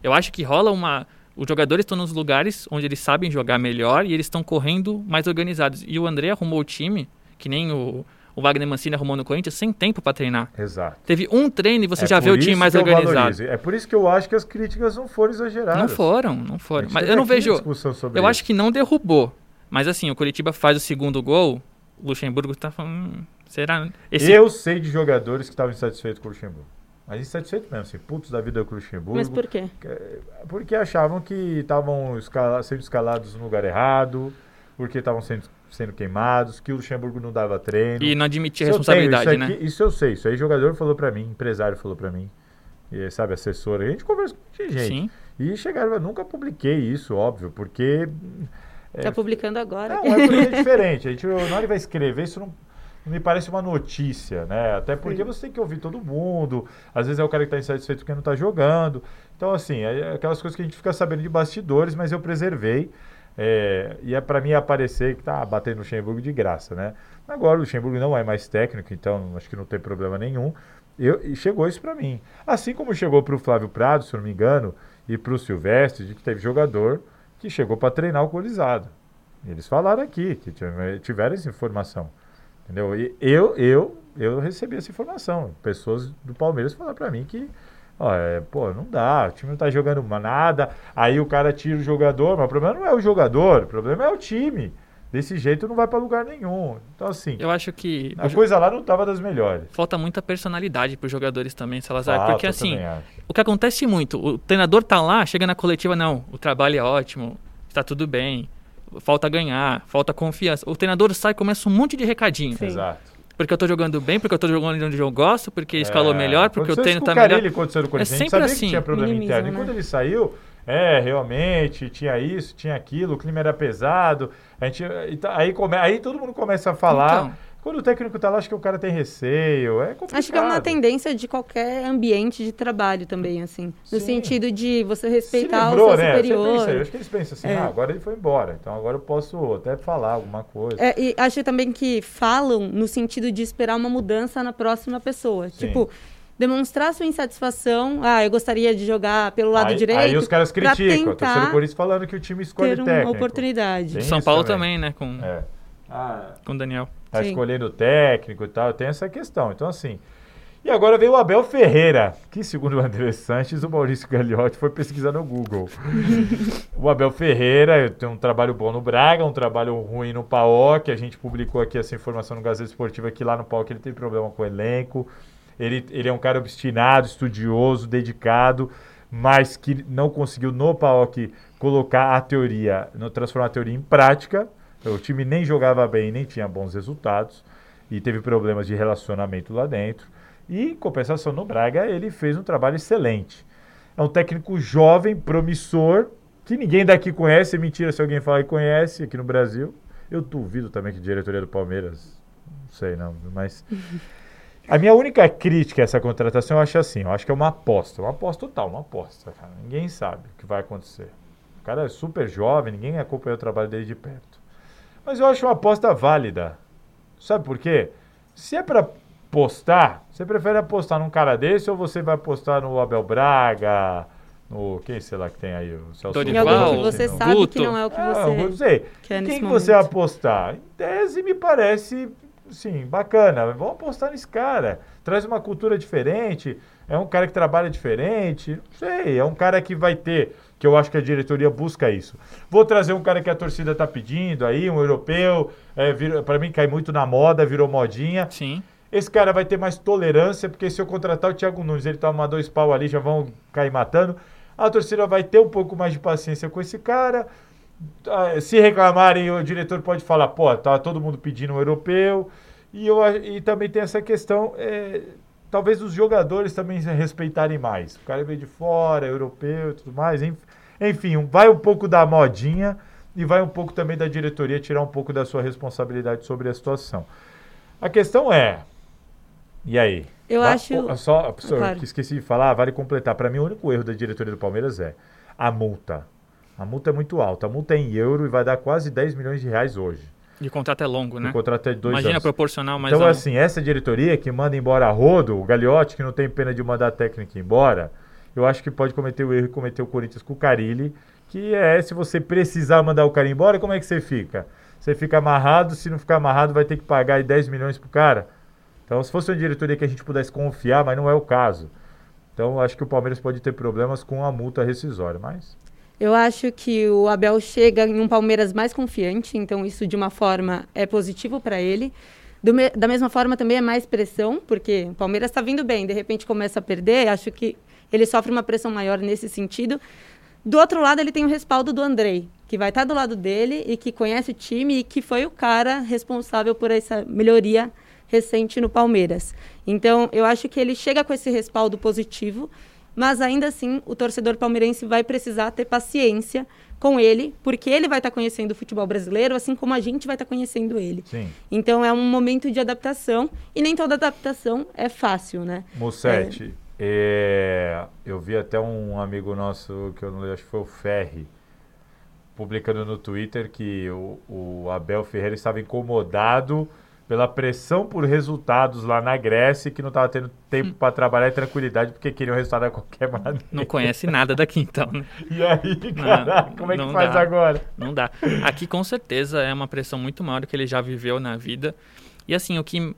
[SPEAKER 3] Eu acho que rola uma. Os jogadores estão nos lugares onde eles sabem jogar melhor e eles estão correndo mais organizados. E o André arrumou o time, que nem o, o Wagner Mancini arrumou no Corinthians, sem tempo para treinar.
[SPEAKER 1] Exato.
[SPEAKER 3] Teve um treino e você
[SPEAKER 1] É
[SPEAKER 3] já vê o time mais organizado.
[SPEAKER 1] valorizo. É por isso que eu acho que as críticas não foram exageradas.
[SPEAKER 3] Não foram, não foram. Mas eu não vejo. Eu
[SPEAKER 1] isso.
[SPEAKER 3] acho que não derrubou. Mas assim, o Curitiba faz o segundo gol, o Luxemburgo tá falando. "Hum, será? Esse,
[SPEAKER 1] Eu sei de jogadores que estavam insatisfeitos com o Luxemburgo. Mas insatisfeitos mesmo, assim, putos da vida com o Luxemburgo.
[SPEAKER 2] Mas por quê?
[SPEAKER 1] Porque achavam que estavam escala- sendo escalados no lugar errado, porque estavam sendo, sendo queimados, que o Luxemburgo não dava treino.
[SPEAKER 3] E não admitir
[SPEAKER 1] Isso
[SPEAKER 3] responsabilidade,
[SPEAKER 1] tenho,
[SPEAKER 3] né?
[SPEAKER 1] isso aqui- Isso eu sei, isso aí jogador falou pra mim, empresário falou pra mim, e, sabe, assessor, a gente conversa com gente.
[SPEAKER 3] Sim.
[SPEAKER 1] E chegaram, eu nunca publiquei isso, óbvio, porque... é,
[SPEAKER 2] Tá publicando agora.
[SPEAKER 1] não, é porque é *laughs* diferente. A gente, na hora que vai escrever, isso não me parece uma notícia, né? Até porque você tem que ouvir todo mundo. Às vezes é o cara que está insatisfeito porque não está jogando. Então, assim, é aquelas coisas que a gente fica sabendo de bastidores, mas eu preservei. É, e é para mim aparecer que tá batendo no Luxemburgo de graça, né? Agora o Luxemburgo não é mais técnico, então acho que não tem problema nenhum. Eu, e chegou isso para mim. Assim como chegou para o Flávio Prado, se não me engano, e para o Silvestre, de que teve jogador que chegou para treinar alcoolizado. Eles falaram aqui que tive- tiveram essa informação. Entendeu? E eu, eu, eu recebi essa informação. Pessoas do Palmeiras falaram para mim que, ó, é, pô, não dá, o time não tá jogando nada. Aí o cara tira o jogador, mas o problema não é o jogador, o problema é o time. Desse jeito não vai para lugar nenhum. Então, assim,
[SPEAKER 3] Eu acho que
[SPEAKER 1] a coisa lá não tava das melhores.
[SPEAKER 3] falta muita personalidade pros jogadores também, Salazar.
[SPEAKER 1] Falta,
[SPEAKER 3] porque assim, o que acontece muito, o treinador tá lá, chega na coletiva, não, o trabalho é ótimo, está tudo bem, falta ganhar, falta confiança. O treinador sai e começa um monte de recadinho.
[SPEAKER 2] Sim.
[SPEAKER 1] Exato.
[SPEAKER 3] Porque eu tô jogando bem, porque eu tô jogando onde eu gosto, porque escalou
[SPEAKER 1] É,
[SPEAKER 3] melhor, porque o treino tá
[SPEAKER 1] com o
[SPEAKER 3] melhor.
[SPEAKER 1] aconteceu Corinthians. a gente
[SPEAKER 3] sempre
[SPEAKER 1] sabia
[SPEAKER 3] assim.
[SPEAKER 1] que tinha problema interno. E
[SPEAKER 2] né?
[SPEAKER 1] quando ele saiu, é, realmente, tinha isso, tinha aquilo, o clima era pesado. A gente, e tá- aí, come, aí todo mundo começa a falar.
[SPEAKER 3] Então.
[SPEAKER 1] Quando o técnico tá lá, acho que o cara tem receio. É complicado.
[SPEAKER 2] Acho que é uma tendência de qualquer ambiente de trabalho também, assim. No
[SPEAKER 1] Sim.
[SPEAKER 2] sentido de você respeitar
[SPEAKER 1] livrou,
[SPEAKER 2] o seu
[SPEAKER 1] né? Você
[SPEAKER 2] superior.
[SPEAKER 1] pensa, eu acho que eles pensam assim,
[SPEAKER 2] É.
[SPEAKER 1] ah, agora ele foi embora, então agora eu posso até falar alguma coisa.
[SPEAKER 2] É, e acho também que falam no sentido de esperar uma mudança na próxima pessoa.
[SPEAKER 1] Sim.
[SPEAKER 2] Tipo, demonstrar sua insatisfação. Ah, eu gostaria de jogar pelo lado
[SPEAKER 1] aí,
[SPEAKER 2] direito.
[SPEAKER 1] aí os caras criticam. O torcedor do Corinthians falando que o time escolhe
[SPEAKER 2] ter uma
[SPEAKER 1] técnico.
[SPEAKER 2] oportunidade.
[SPEAKER 1] Tem
[SPEAKER 3] São
[SPEAKER 1] isso
[SPEAKER 3] Paulo
[SPEAKER 1] também.
[SPEAKER 3] também, né, com,
[SPEAKER 1] É. Ah,
[SPEAKER 3] com o Daniel.
[SPEAKER 1] Tá
[SPEAKER 2] Sim.
[SPEAKER 1] escolhendo técnico e tal, tem essa questão. Então, assim. E agora veio o Abel Ferreira, que, segundo o André Sanches, o Maurício Gagliotti foi pesquisar no Google. *laughs* o Abel Ferreira tem um trabalho bom no Braga, um trabalho ruim no PAOK. A gente publicou aqui essa informação no Gazeta Esportiva que lá no PAOK ele tem problema com o elenco. Ele, ele é um cara obstinado, estudioso, dedicado, mas que não conseguiu no PAOK colocar a teoria, não transformar a teoria em prática. O time nem jogava bem, nem tinha bons resultados e teve problemas de relacionamento lá dentro. E, em compensação, no Braga, ele fez um trabalho excelente. É um técnico jovem, promissor, que ninguém daqui conhece. É mentira se alguém falar que conhece aqui no Brasil. Eu duvido também que a diretoria do Palmeiras, não sei não, mas... *laughs* A minha única crítica a essa contratação, eu acho assim, eu acho que é uma aposta, uma aposta total, uma aposta, cara. Ninguém sabe o que vai acontecer. O cara é super jovem, ninguém acompanhou o trabalho dele de perto. Mas eu acho uma aposta válida. Sabe por quê? Se é para postar, você prefere apostar num cara desse ou você vai apostar no Abel Braga, no quem sei lá que tem aí, o
[SPEAKER 2] Celso Dorival, que você sabe Guto. que não é o que você, ah,
[SPEAKER 1] eu sei. quer Quem que você vai apostar? Em tese me parece, sim, bacana. Vamos apostar nesse cara. Traz uma cultura diferente, é um cara que trabalha diferente, não sei, é um cara que vai ter que eu acho que a diretoria busca isso. Vou trazer um cara que a torcida está pedindo aí, um europeu, é, para mim cai muito na moda, virou modinha.
[SPEAKER 3] Sim.
[SPEAKER 1] Esse cara vai ter mais tolerância, porque se eu contratar o Thiago Nunes, ele toma dois pau ali, já vão cair matando. A torcida vai ter um pouco mais de paciência com esse cara. Ah, se reclamarem, o diretor pode falar, pô, tá todo mundo pedindo um europeu. E, eu, e também tem essa questão, é, talvez os jogadores também respeitarem mais. O cara veio de fora, europeu e tudo mais. Enfim, vai um pouco da modinha e vai um pouco também da diretoria tirar um pouco da sua responsabilidade sobre a situação. A questão é, e aí?
[SPEAKER 2] Eu
[SPEAKER 1] vai,
[SPEAKER 2] acho.
[SPEAKER 1] Só, só claro. que esqueci de falar, vale completar. Para mim, o único erro da diretoria do Palmeiras é a multa. A multa é muito alta. A multa é em euro e vai dar quase 10 milhões de reais hoje.
[SPEAKER 3] E o contrato é longo, né?
[SPEAKER 1] O contrato é de dois
[SPEAKER 3] Imagina
[SPEAKER 1] anos.
[SPEAKER 3] proporcional mais
[SPEAKER 1] Então, assim, essa diretoria que manda embora a rodo, o Gagliotti, que não tem pena de mandar a técnica embora, eu acho que pode cometer o erro que cometeu o Corinthians com o Carilli, que é se você precisar mandar o cara embora, como é que você fica? Você fica amarrado, se não ficar amarrado, vai ter que pagar 10 milhões pro cara. Então, se fosse uma diretoria que a gente pudesse confiar, mas não é o caso. Então, acho que o Palmeiras pode ter problemas com a multa rescisória, mas
[SPEAKER 2] eu acho que o Abel chega em um Palmeiras mais confiante, então isso de uma forma é positivo para ele. Me, da mesma forma também é mais pressão, porque o Palmeiras está vindo bem, de repente começa a perder, acho que ele sofre uma pressão maior nesse sentido. Do outro lado, ele tem o respaldo do Andrei, que vai estar tá do lado dele e que conhece o time e que foi o cara responsável por essa melhoria recente no Palmeiras. Então, eu acho que ele chega com esse respaldo positivo mas ainda assim o torcedor palmeirense vai precisar ter paciência com ele, porque ele vai estar tá conhecendo o futebol brasileiro, assim como a gente vai estar tá conhecendo ele.
[SPEAKER 1] Sim.
[SPEAKER 2] Então é um momento de adaptação e nem toda adaptação é fácil, né?
[SPEAKER 1] Mussetti, é... é... eu vi até um amigo nosso, que eu não lembro, acho que foi o Ferri, publicando no Twitter que o, o Abel Ferreira estava incomodado pela pressão por resultados lá na Grécia que não estava tendo tempo hum. para trabalhar e tranquilidade porque queriam resultado a qualquer maneira.
[SPEAKER 3] Não conhece nada daqui então, né?
[SPEAKER 1] E aí, caraca, não, como é que faz
[SPEAKER 3] dá,
[SPEAKER 1] agora?
[SPEAKER 3] Não dá. Aqui com certeza é uma pressão muito maior do que ele já viveu na vida. E assim, o que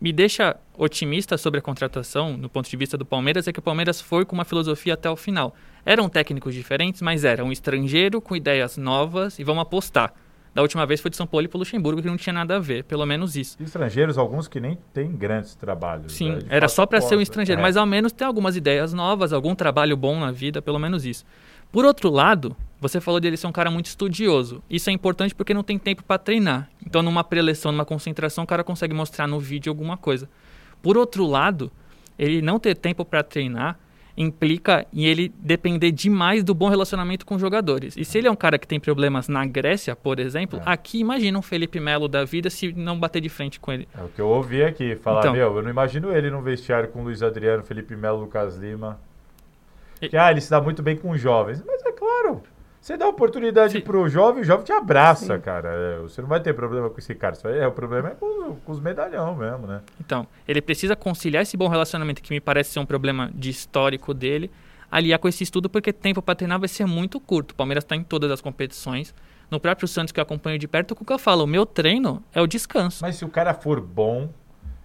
[SPEAKER 3] me deixa otimista sobre a contratação, no ponto de vista do Palmeiras, é que o Palmeiras foi com uma filosofia até o final. Eram técnicos diferentes, mas era um estrangeiro com ideias novas e vamos apostar. Da última vez foi de São Paulo e para Luxemburgo, que não tinha nada a ver, pelo menos isso.
[SPEAKER 1] Estrangeiros, alguns que nem têm grandes trabalhos.
[SPEAKER 3] Sim, né? era só para ser um estrangeiro, é. mas ao menos tem algumas ideias novas, algum trabalho bom na vida, pelo menos isso. Por outro lado, você falou dele ser um cara muito estudioso. Isso é importante porque não tem tempo para treinar. Então, numa preleção, numa concentração, o cara consegue mostrar no vídeo alguma coisa. Por outro lado, ele não ter tempo para treinar implica em ele depender demais do bom relacionamento com os jogadores. E se ele é um cara que tem problemas na Grécia, por exemplo, é. aqui imagina um Felipe Melo da vida se não bater de frente com ele.
[SPEAKER 1] É o que eu ouvi aqui, falar, então, meu, eu não imagino ele no vestiário com Luiz Adriano, Felipe Melo, Lucas Lima. E... Que, ah, ele se dá muito bem com os jovens. Mas é claro, você dá oportunidade para o jovem, o jovem te abraça, Sim. cara. É, você não vai ter problema com esse cara. É, o problema é com, com, os medalhão mesmo, né?
[SPEAKER 3] Então, ele precisa conciliar esse bom relacionamento, que me parece ser um problema de histórico dele, aliar com esse estudo, porque tempo para treinar vai ser muito curto. O Palmeiras está em todas as competições. No próprio Santos, que eu acompanho de perto, o Cuca fala: o meu treino é o descanso.
[SPEAKER 1] Mas se o cara for bom,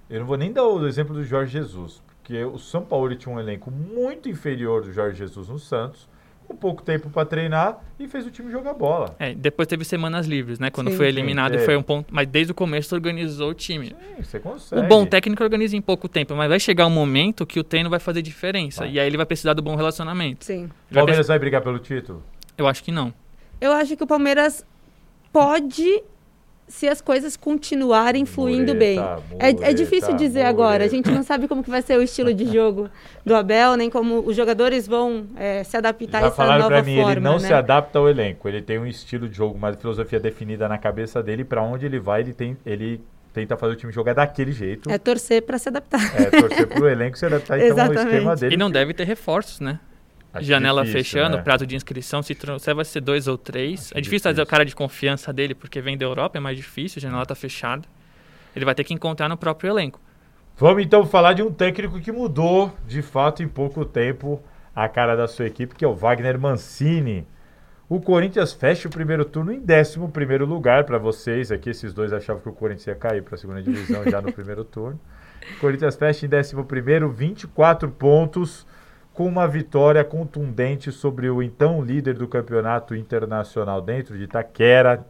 [SPEAKER 1] eu não vou nem dar o exemplo do Jorge Jesus, porque o São Paulo tinha um elenco muito inferior do Jorge Jesus no Santos com pouco tempo para treinar e fez o time jogar bola.
[SPEAKER 3] É, depois teve semanas livres, né? Quando
[SPEAKER 2] Sim.
[SPEAKER 3] foi eliminado,
[SPEAKER 1] Sim,
[SPEAKER 3] foi um ponto. Mas desde o começo organizou o time.
[SPEAKER 1] Sim, você consegue.
[SPEAKER 3] O bom técnico organiza em pouco tempo, mas vai chegar um momento que o treino vai fazer diferença.
[SPEAKER 1] Vai.
[SPEAKER 3] E aí ele vai precisar do bom relacionamento.
[SPEAKER 2] Sim.
[SPEAKER 3] Vai
[SPEAKER 1] Palmeiras vai brigar pelo título?
[SPEAKER 3] Eu acho que não.
[SPEAKER 2] Eu acho que o Palmeiras pode, se as coisas continuarem fluindo bem.
[SPEAKER 1] Mureta,
[SPEAKER 2] É, é difícil dizer agora. A gente não sabe como que vai ser o estilo de jogo do Abel, nem como os jogadores vão é, se adaptar a
[SPEAKER 1] Já
[SPEAKER 2] essa
[SPEAKER 1] falaram
[SPEAKER 2] nova
[SPEAKER 1] pra mim,
[SPEAKER 2] forma.
[SPEAKER 1] ele não
[SPEAKER 2] né?
[SPEAKER 1] se adapta ao elenco. Ele tem um estilo de jogo, uma filosofia definida na cabeça dele. Pra onde ele vai, ele, tem, ele tenta fazer o time jogar daquele jeito.
[SPEAKER 2] É torcer para se adaptar.
[SPEAKER 1] É, torcer pro elenco se adaptar então ao *laughs*
[SPEAKER 2] Exatamente.
[SPEAKER 1] esquema dele.
[SPEAKER 3] E não deve ter reforços, né?
[SPEAKER 1] Acho
[SPEAKER 3] Janela
[SPEAKER 1] difícil,
[SPEAKER 3] fechando,
[SPEAKER 1] né?
[SPEAKER 3] prazo de inscrição, se trouxer vai ser dois ou três.
[SPEAKER 1] Acho
[SPEAKER 3] é difícil, trazer o cara de confiança dele, porque vem da Europa, é mais difícil, a janela tá fechada. Ele vai ter que encontrar no próprio elenco.
[SPEAKER 1] Vamos então falar de um técnico que mudou, de fato, em pouco tempo, a cara da sua equipe, que é o Wagner Mancini. O Corinthians fecha o primeiro turno em 11 lugar para vocês. Aqui, esses dois achavam que o Corinthians ia cair para a segunda divisão já no primeiro turno. O *laughs* Corinthians fecha em 11, 24 pontos, com uma vitória contundente sobre o então líder do campeonato internacional dentro de Itaquera,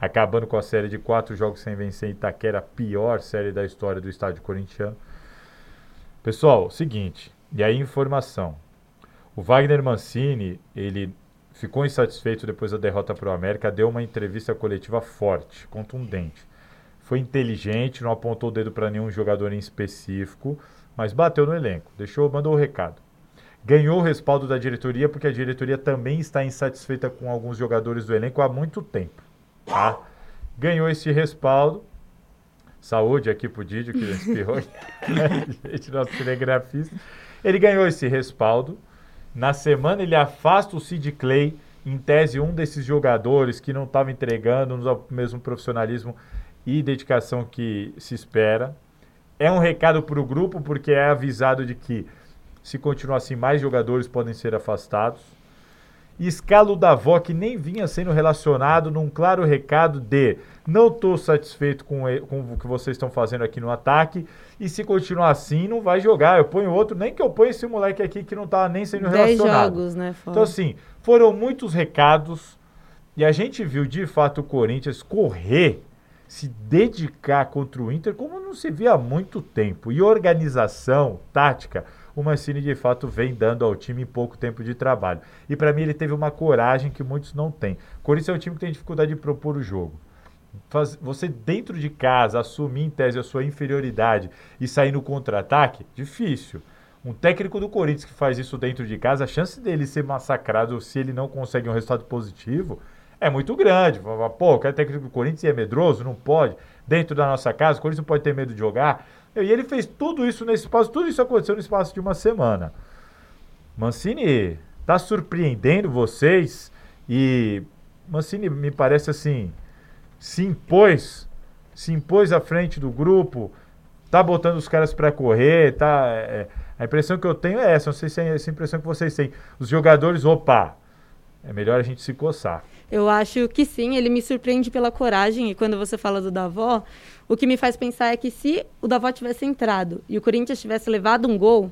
[SPEAKER 1] acabando com a série de quatro jogos sem vencer em Itaquera, a pior série da história do estádio corintiano. Pessoal, seguinte, e aí informação. O Wagner Mancini, ele ficou insatisfeito depois da derrota para o América, deu uma entrevista coletiva forte, contundente. Foi inteligente, não apontou o dedo para nenhum jogador em específico, mas bateu no elenco, deixou, mandou o recado. Ganhou o respaldo da diretoria porque a diretoria também está insatisfeita com alguns jogadores do elenco há muito tempo. Tá? Ganhou esse respaldo. Saúde aqui pro Didio, que espirrou. *laughs* *laughs* Gente, nosso telegrafista. Ele ganhou esse respaldo. Na semana ele afasta o Sid Clay, em tese um desses jogadores que não estava entregando no mesmo profissionalismo e dedicação que se espera. É um recado para o grupo, porque é avisado de que se continuar assim, mais jogadores podem ser afastados. E escala o Davó, que nem vinha sendo relacionado, num claro recado de não estou satisfeito com, com o que vocês estão fazendo aqui no ataque, e se continuar assim, não vai jogar. Eu ponho outro, nem que eu ponha esse moleque aqui que não está nem sendo
[SPEAKER 2] Dez
[SPEAKER 1] relacionado.
[SPEAKER 2] jogos, né? Fora.
[SPEAKER 1] Então, assim, foram muitos recados e a gente viu de fato o Corinthians correr, se dedicar contra o Inter como não se via há muito tempo. E organização, tática, o Mancini de fato vem dando ao time em pouco tempo de trabalho. E para mim ele teve uma coragem que muitos não têm. Corinthians é um time que tem dificuldade de propor o jogo. Faz- você dentro de casa assumir em tese a sua inferioridade e sair no contra-ataque, difícil. Um técnico do Corinthians que faz isso dentro de casa, a chance dele ser massacrado se ele não consegue um resultado positivo é muito grande. Pô, o técnico do Corinthians é medroso? Não pode. Dentro da nossa casa, o Corinthians não pode ter medo de jogar. E ele fez tudo isso nesse espaço, tudo isso aconteceu no espaço de uma semana. Mancini está surpreendendo vocês e Mancini me parece assim, se impôs, se impôs à frente do grupo, tá botando os caras para correr, tá? é, a impressão que eu tenho é essa, não sei se é essa impressão que vocês têm. Os jogadores, opa, é melhor a gente se coçar.
[SPEAKER 2] Eu acho que sim, ele me surpreende pela coragem. E quando você fala do Davó, o que me faz pensar é que se o Davó tivesse entrado e o Corinthians tivesse levado um gol,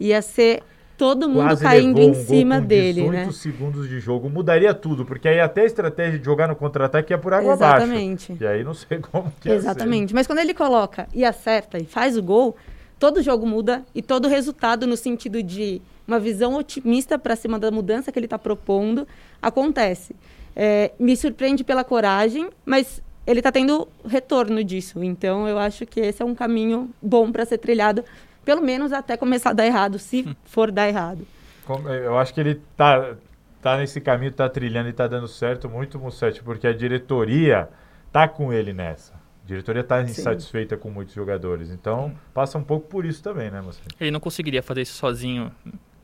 [SPEAKER 2] ia ser todo mundo
[SPEAKER 1] Quase
[SPEAKER 2] caindo em
[SPEAKER 1] um gol
[SPEAKER 2] cima
[SPEAKER 1] com
[SPEAKER 2] dele,
[SPEAKER 1] 18
[SPEAKER 2] né?
[SPEAKER 1] segundos de jogo, mudaria tudo, porque aí até a estratégia de jogar no contra-ataque ia por água abaixo.
[SPEAKER 2] Exatamente.
[SPEAKER 1] E aí não sei como que ia ser.
[SPEAKER 2] Exatamente. Mas quando ele coloca e acerta e faz o gol, todo jogo muda e todo resultado no sentido de uma visão otimista para cima da mudança que ele está propondo acontece. É, me surpreende pela coragem, mas ele está tendo retorno disso. Então eu acho que esse é um caminho bom para ser trilhado, pelo menos até começar a dar errado, se for dar errado.
[SPEAKER 1] Como- Eu acho que ele tá, tá nesse caminho, tá trilhando e tá dando certo muito, Mussetti, porque a diretoria tá com ele nessa. A diretoria tá insatisfeita com muitos jogadores. Então, passa um pouco por isso também, né, Mussetti?
[SPEAKER 3] Ele não conseguiria fazer isso sozinho.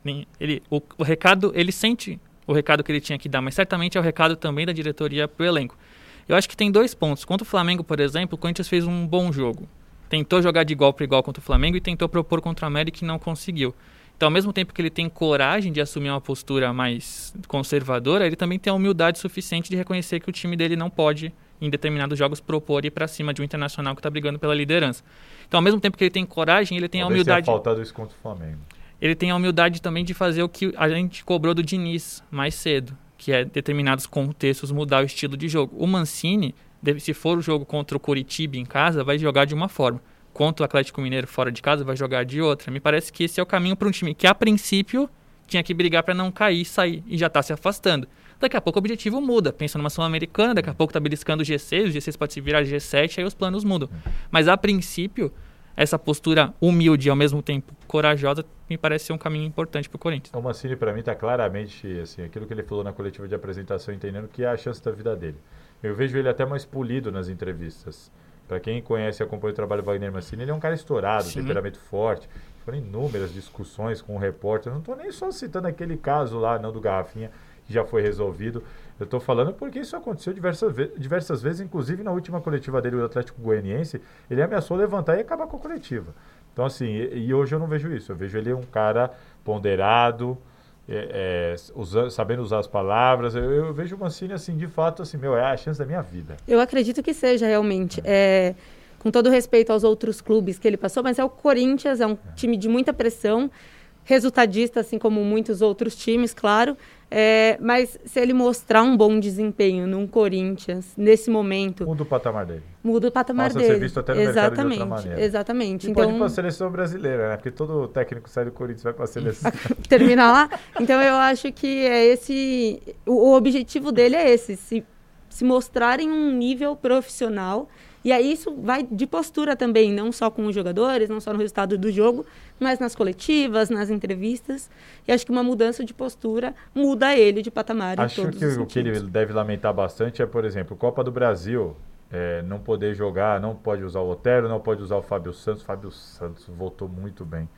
[SPEAKER 3] Nem- Ele, o, o recado, ele sente o recado que ele tinha que dar, mas certamente é o recado também da diretoria pro elenco. Eu acho que tem dois pontos. Contra o Flamengo, por exemplo, o Corinthians fez um bom jogo. Tentou jogar de igual para igual contra o Flamengo e tentou propor contra o América e não conseguiu. Então, ao mesmo tempo que ele tem coragem de assumir uma postura mais conservadora, ele também tem a humildade suficiente de reconhecer que o time dele não pode, em determinados jogos, propor ir para cima de um internacional que está brigando pela liderança. Então, ao mesmo tempo que ele tem coragem, ele tem a
[SPEAKER 1] Talvez tenha
[SPEAKER 3] humildade.
[SPEAKER 1] faltado isso contra o Flamengo.
[SPEAKER 3] Ele tem a humildade também de fazer o que a gente cobrou do Diniz mais cedo, que é determinados contextos mudar o estilo de jogo. O Mancini, se for o jogo contra o Curitiba em casa, vai jogar de uma forma. Contra o Atlético Mineiro fora de casa, vai jogar de outra. Me parece que esse é o caminho para um time que, a princípio, tinha que brigar para não cair, sair e já está se afastando. Daqui a pouco o objetivo muda. Pensa numa Sul-Americana, daqui a pouco está beliscando o G6, o G6 pode se virar G7, aí os planos mudam. Mas a princípio, essa postura humilde e ao mesmo tempo corajosa me parece ser um caminho importante para o Corinthians.
[SPEAKER 1] O Mancini, para mim, está claramente assim, aquilo que ele falou na coletiva de apresentação, entendendo que é a chance da vida dele. Eu vejo ele até mais polido nas entrevistas. Para quem conhece e acompanha o trabalho do Wagner Mancini, ele é um cara estourado, Sim. temperamento forte. Foram inúmeras discussões com o repórter. Não estou nem só citando aquele caso lá, não do Garrafinha, já foi resolvido. Eu estou falando porque isso aconteceu diversas, ve diversas vezes, inclusive na última coletiva dele, o Atlético Goianiense, ele ameaçou levantar e acabar com a coletiva. Então, assim, e, e hoje eu não vejo isso. Eu vejo ele um cara ponderado, é, é, sabendo usar as palavras. Eu, eu, vejo o Mancini, assim, de fato, assim, meu, é a chance da minha vida.
[SPEAKER 2] Eu acredito que seja, realmente. É, com todo respeito aos outros clubes que ele passou, mas é o Corinthians, é um é. time de muita pressão, resultadista, assim como muitos outros times, claro. É, mas se ele mostrar um bom desempenho num Corinthians, nesse momento.
[SPEAKER 1] Muda o patamar dele.
[SPEAKER 2] Muda o patamar
[SPEAKER 1] Passa
[SPEAKER 2] dele.
[SPEAKER 1] ser visto até no exatamente, mercado de outra.
[SPEAKER 2] Exatamente.
[SPEAKER 1] E
[SPEAKER 2] então,
[SPEAKER 1] pode ir para a seleção brasileira, né? Porque todo técnico sai do Corinthians vai para a seleção. *laughs*
[SPEAKER 2] Termina lá. Então eu acho que é esse. O, o objetivo dele é esse: se, se mostrar em um nível profissional e aí isso vai de postura também, não só com os jogadores, não só no resultado do jogo, mas nas coletivas, nas entrevistas. E acho que uma mudança de postura muda ele de patamar
[SPEAKER 1] acho que o que ele deve lamentar bastante é, por exemplo, Copa do Brasil, é, não poder jogar, não pode usar o Otero, não pode usar o Fábio Santos. Fábio Santos voltou muito bem.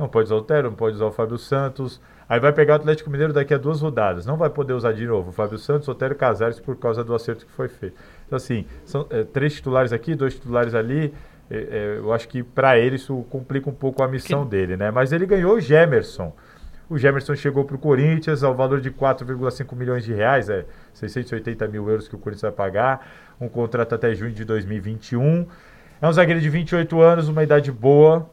[SPEAKER 1] Não pode usar o Otero, não pode usar o Fábio Santos. Aí vai pegar o Atlético Mineiro daqui a duas rodadas. Não vai poder usar de novo o Fábio Santos, Otero Casares por causa do acerto que foi feito. Então, assim, são é, três titulares aqui, dois titulares ali. É, é, eu acho que para ele isso complica um pouco a missão que... dele, né? Mas ele ganhou o Gemerson. O Gemerson chegou para o Corinthians ao valor de 4,5 milhões de reais, é 680 mil euros que o Corinthians vai pagar. Um contrato até junho de 2021. É um zagueiro de 28 anos, uma idade boa.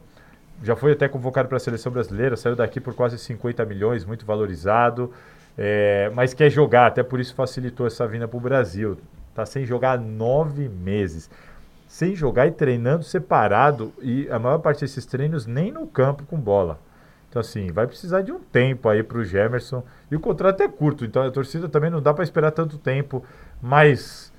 [SPEAKER 1] Já foi até convocado para a seleção brasileira, saiu daqui por quase 50 milhões, muito valorizado. É, mas quer jogar, até por isso facilitou essa vinda para o Brasil. Está sem jogar nove meses. Sem jogar e treinando separado. E a maior parte desses treinos nem no campo com bola. Então, assim, vai precisar de um tempo aí para o Gemerson. E o contrato é curto, então a torcida também não dá para esperar tanto tempo. Mas,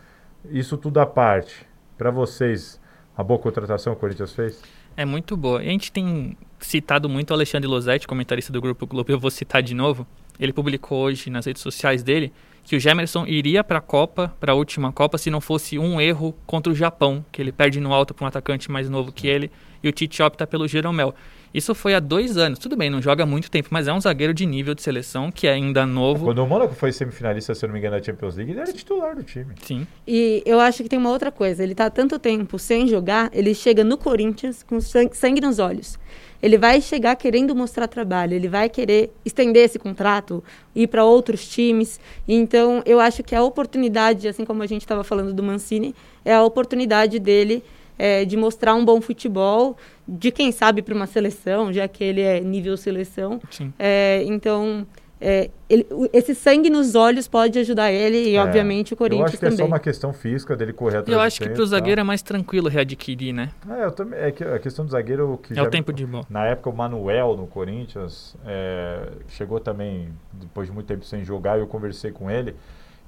[SPEAKER 1] isso tudo à parte. Para vocês, a boa contratação que o Corinthians fez?
[SPEAKER 3] É muito boa. E a gente tem citado muito o Alexandre Losetti, comentarista do Grupo Globo. Eu vou citar de novo. Ele publicou hoje nas redes sociais dele que o Gemerson iria para a Copa, para a última Copa, se não fosse um erro contra o Japão, que ele perde no alto para um atacante mais novo que ele, e o Tite opta pelo Jeromel. Isso foi há dois anos. Tudo bem, não joga muito tempo, mas é um zagueiro de nível de seleção que é ainda novo.
[SPEAKER 1] Quando o Mônaco foi semifinalista, se eu não me engano, da Champions League, ele era titular do time.
[SPEAKER 3] Sim.
[SPEAKER 2] E eu acho que tem uma outra coisa. Ele está tanto tempo sem jogar, ele chega no Corinthians com sangue nos olhos ele vai chegar querendo mostrar trabalho, ele vai querer estender esse contrato, ir para outros times. Então, eu acho que a oportunidade, assim como a gente estava falando do Mancini, é a oportunidade dele é, de mostrar um bom futebol, de quem sabe para uma seleção, já que ele é nível seleção. É, então, é, ele, esse sangue nos olhos pode ajudar ele e, é, obviamente, o Corinthians também. Eu acho que também. é
[SPEAKER 1] só uma questão física dele correr atrás
[SPEAKER 3] Eu acho que para o zagueiro é mais tranquilo readquirir, né?
[SPEAKER 1] É, eu também, é que a questão do zagueiro... Que
[SPEAKER 3] é
[SPEAKER 1] já,
[SPEAKER 3] o tempo de bola.
[SPEAKER 1] Na época, o Manuel, no Corinthians, é, chegou também, depois de muito tempo sem jogar, eu conversei com ele,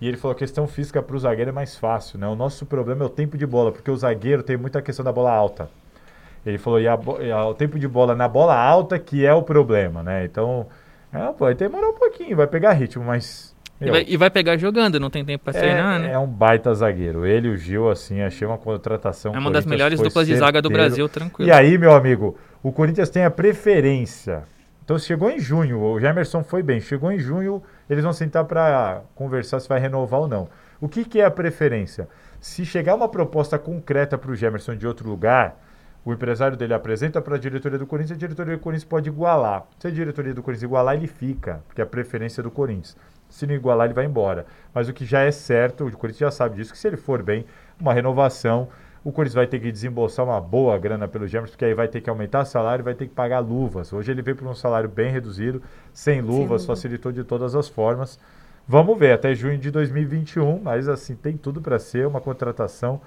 [SPEAKER 1] e ele falou que a questão física para o zagueiro é mais fácil, né? O nosso problema é o tempo de bola, porque o zagueiro tem muita questão da bola alta. Ele falou, e, a, e a, o tempo de bola na bola alta que é o problema, né? Então... É, vai demorar um pouquinho, vai pegar ritmo, mas.
[SPEAKER 3] E vai, e vai, pegar jogando, não tem tempo para é, treinar, né?
[SPEAKER 1] É um baita zagueiro. Ele e o Gil, assim, achei uma contratação.
[SPEAKER 3] É uma das melhores duplas certeiro. de zaga do Brasil, tranquilo.
[SPEAKER 1] E aí, meu amigo, o Corinthians tem a preferência. Então, chegou em junho, o Gemerson foi bem. Chegou em junho, eles vão sentar para conversar se vai renovar ou não. O que, que é a preferência? Se chegar uma proposta concreta para o Gemerson de outro lugar, o empresário dele apresenta para a diretoria do Corinthians, a diretoria do Corinthians pode igualar. Se a diretoria do Corinthians igualar, ele fica, porque é a preferência do Corinthians. Se não igualar, ele vai embora. Mas o que já é certo, o Corinthians já sabe disso, que se ele for bem, uma renovação, O Corinthians vai ter que desembolsar uma boa grana pelo Gemerson, porque aí vai ter que aumentar salário e vai ter que pagar luvas. Hoje ele veio por um salário bem reduzido, sem luvas,
[SPEAKER 2] luva.
[SPEAKER 1] facilitou de todas as formas. Vamos ver, até junho de 2021, mas assim, tem tudo para ser uma contratação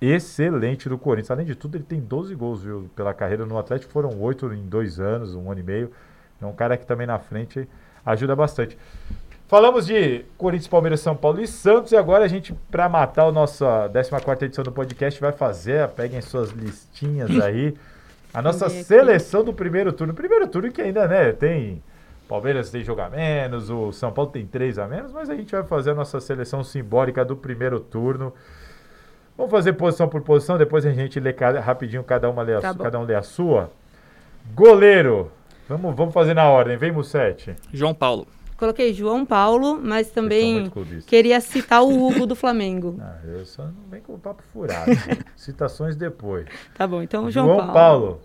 [SPEAKER 1] excelente do Corinthians. Além de tudo, ele tem 12 gols viu, pela carreira no Atlético, foram oito em dois anos, um ano e meio. É um cara que também na frente ajuda bastante. Falamos de Corinthians, Palmeiras, São Paulo e Santos. E agora a gente, para matar a nossa 14 edição do podcast, vai fazer, peguem suas listinhas aí, a nossa seleção do primeiro turno. Primeiro turno que ainda, né, tem... Palmeiras tem jogo a menos, o São Paulo tem três a menos, mas a gente vai fazer a nossa seleção simbólica do primeiro turno. Vamos fazer posição por posição, depois a gente lê cada- rapidinho, cada, uma lê a
[SPEAKER 2] Tá
[SPEAKER 1] cada um lê a sua. Goleiro. Vamos, vamos fazer na ordem, vem Mussete.
[SPEAKER 3] João Paulo.
[SPEAKER 2] Coloquei João Paulo, mas também queria citar o Hugo do Flamengo. *laughs*
[SPEAKER 1] Ah, eu só não vem com o papo furado. *laughs* Citações depois.
[SPEAKER 2] Tá bom, então João,
[SPEAKER 1] João,
[SPEAKER 2] Paulo.
[SPEAKER 1] Paulo.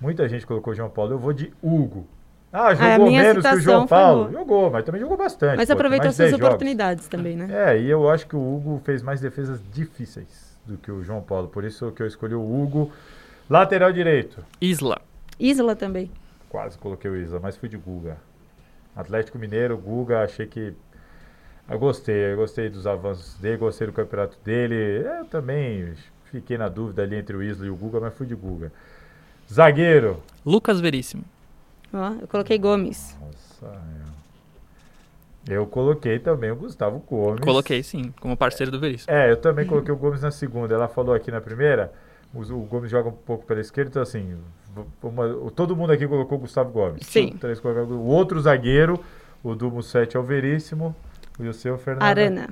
[SPEAKER 1] Muita gente colocou João Paulo. Eu vou de Hugo. Ah,
[SPEAKER 2] a
[SPEAKER 1] jogou
[SPEAKER 2] minha
[SPEAKER 1] menos que o João
[SPEAKER 2] foi
[SPEAKER 1] Paulo.
[SPEAKER 2] boa.
[SPEAKER 1] Jogou, mas também jogou bastante.
[SPEAKER 2] Mas
[SPEAKER 1] pô,
[SPEAKER 2] aproveitou
[SPEAKER 1] mais
[SPEAKER 2] suas
[SPEAKER 1] 10 jogos.
[SPEAKER 2] oportunidades também, né?
[SPEAKER 1] É, e eu acho que o Hugo fez mais defesas difíceis do que o João Paulo. Por isso que eu escolhi o Hugo. Lateral direito.
[SPEAKER 3] Isla.
[SPEAKER 2] Isla também.
[SPEAKER 1] Quase coloquei o Isla, mas fui de Guga. Atlético Mineiro, Guga, achei que. Eu gostei, eu gostei dos avanços dele, gostei do campeonato dele. Eu também fiquei na dúvida ali entre o Isla e o Guga, mas fui de Guga. Zagueiro.
[SPEAKER 3] Lucas Veríssimo.
[SPEAKER 2] Ó, eu coloquei Gomes.
[SPEAKER 1] Nossa, eu. Eu coloquei também o Gustavo Gomes.
[SPEAKER 3] Coloquei, sim, como parceiro do Veríssimo.
[SPEAKER 1] É, eu também coloquei o Gomes na segunda. Ela falou aqui na primeira. O, o Gomes joga um pouco pela esquerda, então assim. uma- todo mundo aqui colocou o Gustavo Gomes.
[SPEAKER 2] Sim.
[SPEAKER 1] Três o outro zagueiro, o do Mussete é o Veríssimo. E o seu, Fernando.
[SPEAKER 2] Arana.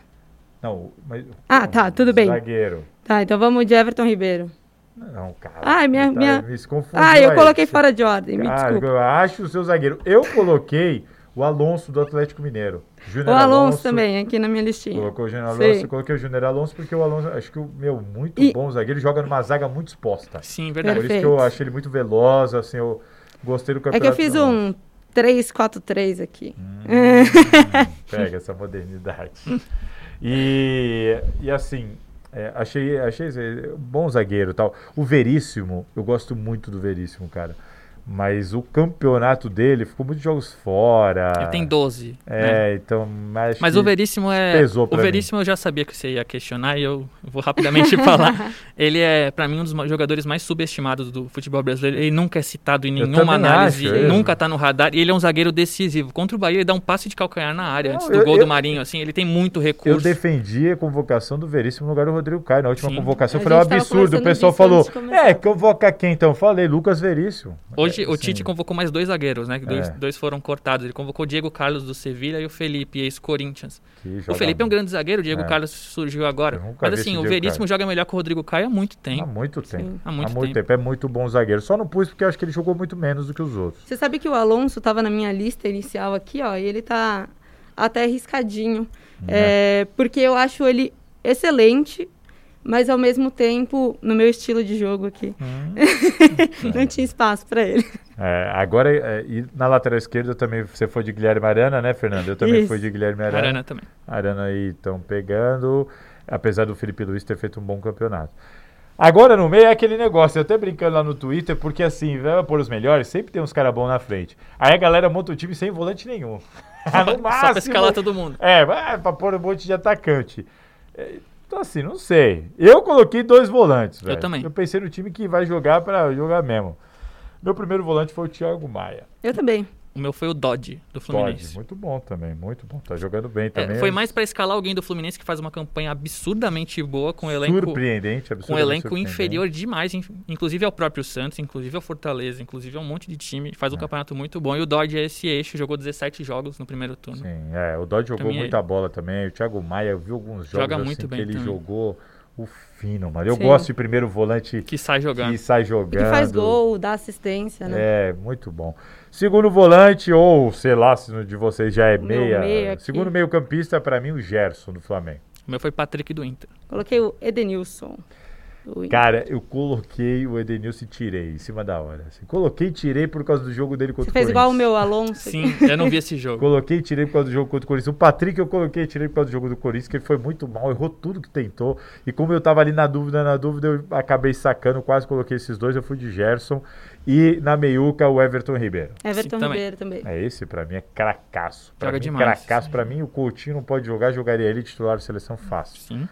[SPEAKER 1] Não, mas.
[SPEAKER 2] Ah,
[SPEAKER 1] não,
[SPEAKER 2] tá, tudo bem.
[SPEAKER 1] Zagueiro.
[SPEAKER 2] Tá, então vamos de Everton Ribeiro.
[SPEAKER 1] Não, cara.
[SPEAKER 2] Ai, minha-
[SPEAKER 1] tá-
[SPEAKER 2] minha-
[SPEAKER 1] Me confundiu
[SPEAKER 2] Ah, eu
[SPEAKER 1] aí.
[SPEAKER 2] coloquei fora de ordem, me
[SPEAKER 1] Cara,
[SPEAKER 2] desculpa.
[SPEAKER 1] eu acho o seu zagueiro. Eu coloquei o Alonso do Atlético Mineiro.
[SPEAKER 2] O
[SPEAKER 1] Júnior
[SPEAKER 2] Alonso também, aqui na minha listinha.
[SPEAKER 1] Colocou o Júnior. Alonso, eu coloquei o Júnior Alonso porque o Alonso, acho que o meu muito
[SPEAKER 2] E-
[SPEAKER 1] bom zagueiro, joga numa zaga muito exposta.
[SPEAKER 3] Sim,
[SPEAKER 1] Por
[SPEAKER 3] verdade.
[SPEAKER 1] isso que eu achei ele muito veloz, assim, eu gostei do
[SPEAKER 2] É que
[SPEAKER 1] campeonato.
[SPEAKER 2] eu fiz
[SPEAKER 1] Alonso.
[SPEAKER 2] um 3-4-3 aqui.
[SPEAKER 1] Hum, *laughs* pega essa modernidade. E, e assim, é, achei, achei esse- bom zagueiro e tal. O Veríssimo, eu gosto muito do Veríssimo, cara. Mas o campeonato dele ficou muitos jogos fora.
[SPEAKER 3] Ele tem 12. né?
[SPEAKER 1] É, então. Mas,
[SPEAKER 3] o Veríssimo é.
[SPEAKER 1] pesou
[SPEAKER 3] O
[SPEAKER 1] pra mim.
[SPEAKER 3] Veríssimo eu já sabia que você ia questionar e eu vou rapidamente *laughs* falar. Ele é, pra mim, um dos jogadores mais subestimados do futebol brasileiro. Ele nunca é citado em
[SPEAKER 1] Eu
[SPEAKER 3] nenhuma análise,
[SPEAKER 1] acho, eu-
[SPEAKER 3] nunca tá no radar. E ele é um zagueiro decisivo. Contra o Bahia, ele dá um passe de calcanhar na área
[SPEAKER 1] Não,
[SPEAKER 3] antes do
[SPEAKER 1] eu-
[SPEAKER 3] gol
[SPEAKER 1] eu-
[SPEAKER 3] do Marinho. Assim, ele tem muito
[SPEAKER 1] Eu
[SPEAKER 3] recurso.
[SPEAKER 1] defendi a convocação do Veríssimo no lugar do Rodrigo Caio. Na última
[SPEAKER 3] Sim.
[SPEAKER 1] convocação, eu falei um absurdo. O pessoal falou. É, convoca quem então? Eu Falei, Lucas Veríssimo.
[SPEAKER 3] Hoje
[SPEAKER 1] É,
[SPEAKER 3] o Tite convocou mais dois zagueiros, né? que Dois,
[SPEAKER 1] É.
[SPEAKER 3] dois foram cortados. Ele convocou o Diego Carlos do Sevilha e o Felipe, ex-Corinthians. O Felipe é um grande zagueiro, o Diego
[SPEAKER 1] É.
[SPEAKER 3] Carlos surgiu agora. Mas assim, o Veríssimo
[SPEAKER 1] Carlos.
[SPEAKER 3] joga melhor que o Rodrigo Caio há muito
[SPEAKER 1] Há
[SPEAKER 3] tempo.
[SPEAKER 1] muito tempo.
[SPEAKER 2] Sim.
[SPEAKER 3] Há muito tempo.
[SPEAKER 1] É muito bom zagueiro. Só não pus porque eu acho que ele jogou muito menos do que os outros.
[SPEAKER 2] Você sabe que o Alonso estava na minha lista inicial aqui, ó, e ele tá até arriscadinho. É, porque eu acho ele excelente, mas ao mesmo tempo, no meu estilo de jogo aqui, *laughs* não tinha espaço para ele.
[SPEAKER 1] É, agora, é, e na lateral esquerda também você foi de Guilherme Arana, né, Fernando? Eu também
[SPEAKER 2] Isso.
[SPEAKER 1] fui de Guilherme Arana.
[SPEAKER 3] Arana também.
[SPEAKER 1] Arana aí estão pegando, apesar do Felipe Luiz ter feito um bom campeonato. Agora no meio é aquele negócio, eu até brincando lá no Twitter, porque assim, vai pôr os melhores, sempre tem uns caras bons na frente. Aí a galera monta o time sem volante nenhum. *laughs* no
[SPEAKER 3] Só
[SPEAKER 1] máximo.
[SPEAKER 3] pra escalar todo mundo.
[SPEAKER 1] É, vai pra pôr um monte de atacante. Então, assim, não sei. Eu coloquei dois volantes, velho.
[SPEAKER 3] também.
[SPEAKER 1] Eu pensei no time que vai jogar pra jogar mesmo. Meu primeiro volante foi o Thiago Maia.
[SPEAKER 2] Eu também.
[SPEAKER 3] O meu foi o Dodge, do Fluminense.
[SPEAKER 1] muito bom também, muito bom. Tá jogando bem
[SPEAKER 3] É,
[SPEAKER 1] também.
[SPEAKER 3] foi mais pra escalar alguém do Fluminense que faz uma campanha absurdamente boa com o elenco,
[SPEAKER 1] surpreendente,
[SPEAKER 3] com um elenco inferior demais, in- inclusive ao próprio Santos, inclusive ao Fortaleza, inclusive a um monte de time. Faz um
[SPEAKER 1] É.
[SPEAKER 3] campeonato muito bom. E o Dodge é esse eixo, jogou 17 jogos no primeiro turno.
[SPEAKER 1] Sim, é, o Dodge jogou
[SPEAKER 3] é-
[SPEAKER 1] muita bola também. O Thiago Maia, eu vi alguns jogos
[SPEAKER 3] Joga
[SPEAKER 1] assim,
[SPEAKER 3] muito
[SPEAKER 1] que
[SPEAKER 3] bem
[SPEAKER 1] ele
[SPEAKER 3] também.
[SPEAKER 1] jogou o fino, mano. Eu
[SPEAKER 2] Sim.
[SPEAKER 1] gosto de primeiro volante
[SPEAKER 3] Que sai jogando.
[SPEAKER 1] que sai
[SPEAKER 2] E
[SPEAKER 1] jogando.
[SPEAKER 2] que faz gol, dá assistência, né?
[SPEAKER 1] É, muito bom. Segundo volante, ou sei lá se no de vocês já é meia.
[SPEAKER 2] meio aqui.
[SPEAKER 1] Segundo meio campista, pra mim, o Gerson do Flamengo.
[SPEAKER 3] O meu foi Patrick do Inter.
[SPEAKER 2] Coloquei o Edenilson. O-
[SPEAKER 1] Cara, eu coloquei o Edenilson e tirei em cima da hora. assim. Coloquei e tirei por causa do jogo dele contra
[SPEAKER 2] Você
[SPEAKER 1] o
[SPEAKER 2] fez
[SPEAKER 1] Corinthians.
[SPEAKER 2] igual o meu Alonso.
[SPEAKER 3] Sim, eu não vi esse jogo.
[SPEAKER 1] Coloquei e tirei por causa do jogo contra o Corinthians. O Patrick eu coloquei e tirei por causa do jogo do Corinthians, que ele foi muito mal, errou tudo que tentou. E como eu tava ali na dúvida, na dúvida, eu acabei sacando, quase coloquei esses dois, eu fui de Gerson. E na meiuca, o Everton Ribeiro.
[SPEAKER 2] Everton
[SPEAKER 3] Sim, também.
[SPEAKER 2] Ribeiro também.
[SPEAKER 1] É esse, pra mim, é cracaço. Pra
[SPEAKER 3] Joga
[SPEAKER 1] mim,
[SPEAKER 3] demais.
[SPEAKER 1] Cracaço. Pra mim, o Coutinho não pode jogar, jogaria ele titular da seleção fácil.
[SPEAKER 3] Sim.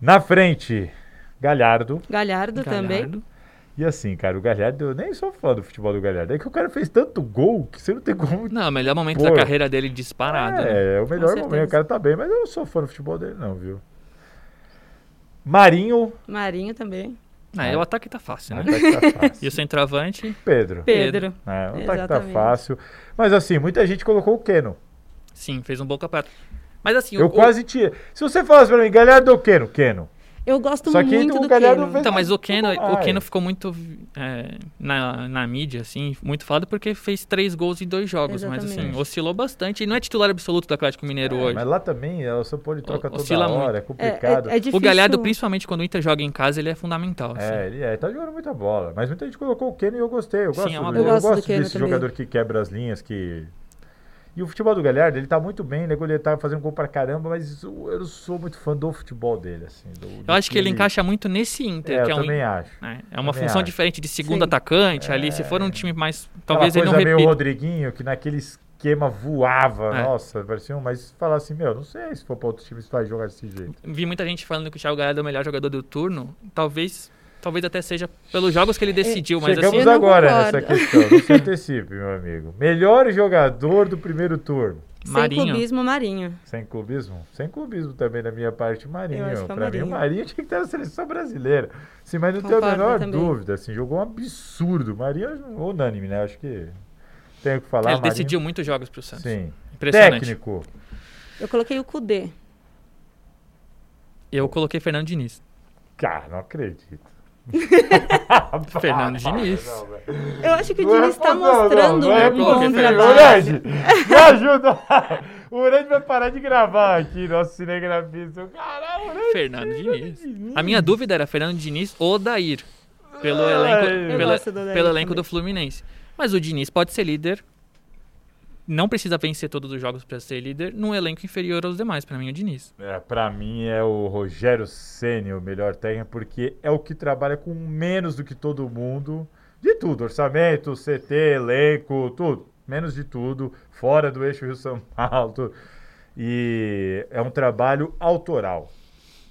[SPEAKER 1] Na frente, Galhardo.
[SPEAKER 2] Galhardo, também.
[SPEAKER 1] E assim, cara, o Galhardo, eu nem sou fã do futebol do Galhardo. É que o cara fez tanto gol que você não tem como.
[SPEAKER 3] Não, o melhor momento
[SPEAKER 1] Pô.
[SPEAKER 3] da carreira dele disparado. né?
[SPEAKER 1] É, é o melhor momento. O cara tá bem, mas eu não sou fã do futebol dele, não, viu? Marinho.
[SPEAKER 2] Marinho também.
[SPEAKER 3] Ah, é, o ataque tá fácil, né?
[SPEAKER 1] Ataque tá fácil. *laughs*
[SPEAKER 3] E o centroavante,
[SPEAKER 1] Pedro.
[SPEAKER 2] Pedro.
[SPEAKER 1] É, o ataque tá fácil. Mas assim, muita gente colocou o Keno.
[SPEAKER 3] sim, fez um bom campeonato. Mas assim,
[SPEAKER 1] Eu
[SPEAKER 3] o,
[SPEAKER 1] quase tinha. Se você falasse pra mim, Galhardo ou Keno? Keno.
[SPEAKER 2] Eu gosto
[SPEAKER 1] Só que
[SPEAKER 2] muito
[SPEAKER 1] o
[SPEAKER 2] do
[SPEAKER 1] Galhardo
[SPEAKER 2] Keno.
[SPEAKER 1] fez-
[SPEAKER 3] Então, mas o Keno, o. Keno ficou muito é, na, na mídia, assim, muito falado porque fez três gols em dois jogos, mas assim,
[SPEAKER 2] Exatamente.
[SPEAKER 3] oscilou bastante. E não é titular absoluto do Atlético Mineiro
[SPEAKER 1] É,
[SPEAKER 3] hoje.
[SPEAKER 1] mas lá também, o São Paulo troca
[SPEAKER 3] O-
[SPEAKER 1] toda
[SPEAKER 3] oscila
[SPEAKER 1] hora,
[SPEAKER 3] muito.
[SPEAKER 1] é
[SPEAKER 2] É,
[SPEAKER 1] complicado.
[SPEAKER 2] é, é difícil.
[SPEAKER 3] O Galhardo, principalmente quando o Inter joga em casa, ele é fundamental. assim.
[SPEAKER 1] É, ele é, tá jogando muita bola. Mas muita gente colocou o Keno e eu gostei. Eu
[SPEAKER 3] Sim,
[SPEAKER 1] gosto,
[SPEAKER 3] é uma
[SPEAKER 1] do-
[SPEAKER 3] boa.
[SPEAKER 1] eu
[SPEAKER 2] Eu gosto do
[SPEAKER 1] gosto
[SPEAKER 2] Keno
[SPEAKER 1] desse
[SPEAKER 2] também.
[SPEAKER 1] jogador que quebra as linhas, que. E o futebol do Galhardo, ele tá muito bem, né? Ele tá fazendo gol pra caramba, mas eu eu não sou muito fã do futebol dele, assim. do- do
[SPEAKER 3] Eu acho que ele
[SPEAKER 1] time.
[SPEAKER 3] encaixa muito nesse Inter,
[SPEAKER 1] É,
[SPEAKER 3] que
[SPEAKER 1] eu
[SPEAKER 3] é um.
[SPEAKER 1] também acho.
[SPEAKER 3] É, é uma função
[SPEAKER 1] acho.
[SPEAKER 3] diferente de segundo
[SPEAKER 2] Sim.
[SPEAKER 3] atacante ali. Se for um time mais. Talvez
[SPEAKER 1] Aquela
[SPEAKER 3] ele não
[SPEAKER 1] coisa meio
[SPEAKER 3] repita.
[SPEAKER 1] Rodriguinho, que naquele esquema voava,
[SPEAKER 3] É.
[SPEAKER 1] nossa, parecia um, mas falar assim, meu, não sei se for pra outro time se vai jogar desse jeito.
[SPEAKER 3] Vi muita gente falando que o Thiago Galhardo é o melhor jogador do turno. Talvez. Talvez até seja pelos jogos que ele decidiu, mas
[SPEAKER 1] Chegamos
[SPEAKER 3] assim.
[SPEAKER 2] Eu não
[SPEAKER 1] agora nessa questão, não se antecipe, meu amigo. Melhor jogador do primeiro turno.
[SPEAKER 2] Sem
[SPEAKER 3] Marinho.
[SPEAKER 2] clubismo, Marinho.
[SPEAKER 1] Sem clubismo? Sem clubismo também da minha parte, Marinho.
[SPEAKER 2] Eu acho que é o
[SPEAKER 1] pra mim, o
[SPEAKER 2] Marinho.
[SPEAKER 1] Marinho tinha que estar na seleção brasileira. Sim, mas não tenho a menor
[SPEAKER 2] também.
[SPEAKER 1] dúvida. Assim, jogou um absurdo. Marinho é unânime, né? Acho que tenho que falar.
[SPEAKER 3] ele
[SPEAKER 1] Marinho-
[SPEAKER 3] decidiu muitos jogos pro Santos.
[SPEAKER 1] Sim.
[SPEAKER 3] Impressionante.
[SPEAKER 1] Técnico.
[SPEAKER 2] Eu coloquei o Kudê.
[SPEAKER 3] Eu coloquei Fernando Diniz.
[SPEAKER 1] Cara, não acredito. *laughs*
[SPEAKER 3] Fernando Diniz.
[SPEAKER 1] Não.
[SPEAKER 2] Eu acho que o
[SPEAKER 1] Não é
[SPEAKER 2] Diniz está mostrando
[SPEAKER 1] não é
[SPEAKER 2] um bom trabalho.
[SPEAKER 1] Urande, *laughs* me ajuda. O Urande vai parar de gravar aqui, nosso cinegrafista. Caralho, Urande.
[SPEAKER 3] Fernando Diniz. A minha dúvida era Fernando Diniz ou Dair. Pelo elenco,
[SPEAKER 1] Eu
[SPEAKER 3] pela-
[SPEAKER 2] do Odair
[SPEAKER 3] pelo elenco do Fluminense. Mas o Diniz pode ser líder. Não precisa vencer todos os jogos para ser líder num elenco inferior aos demais. Pra mim, o Diniz.
[SPEAKER 1] É, pra mim é o Rogério Ceni o melhor técnico, porque é o que trabalha com menos do que todo mundo. De tudo, orçamento, CT, elenco, tudo. Menos de tudo, fora do eixo Rio-São Paulo. tudo. E é um trabalho autoral.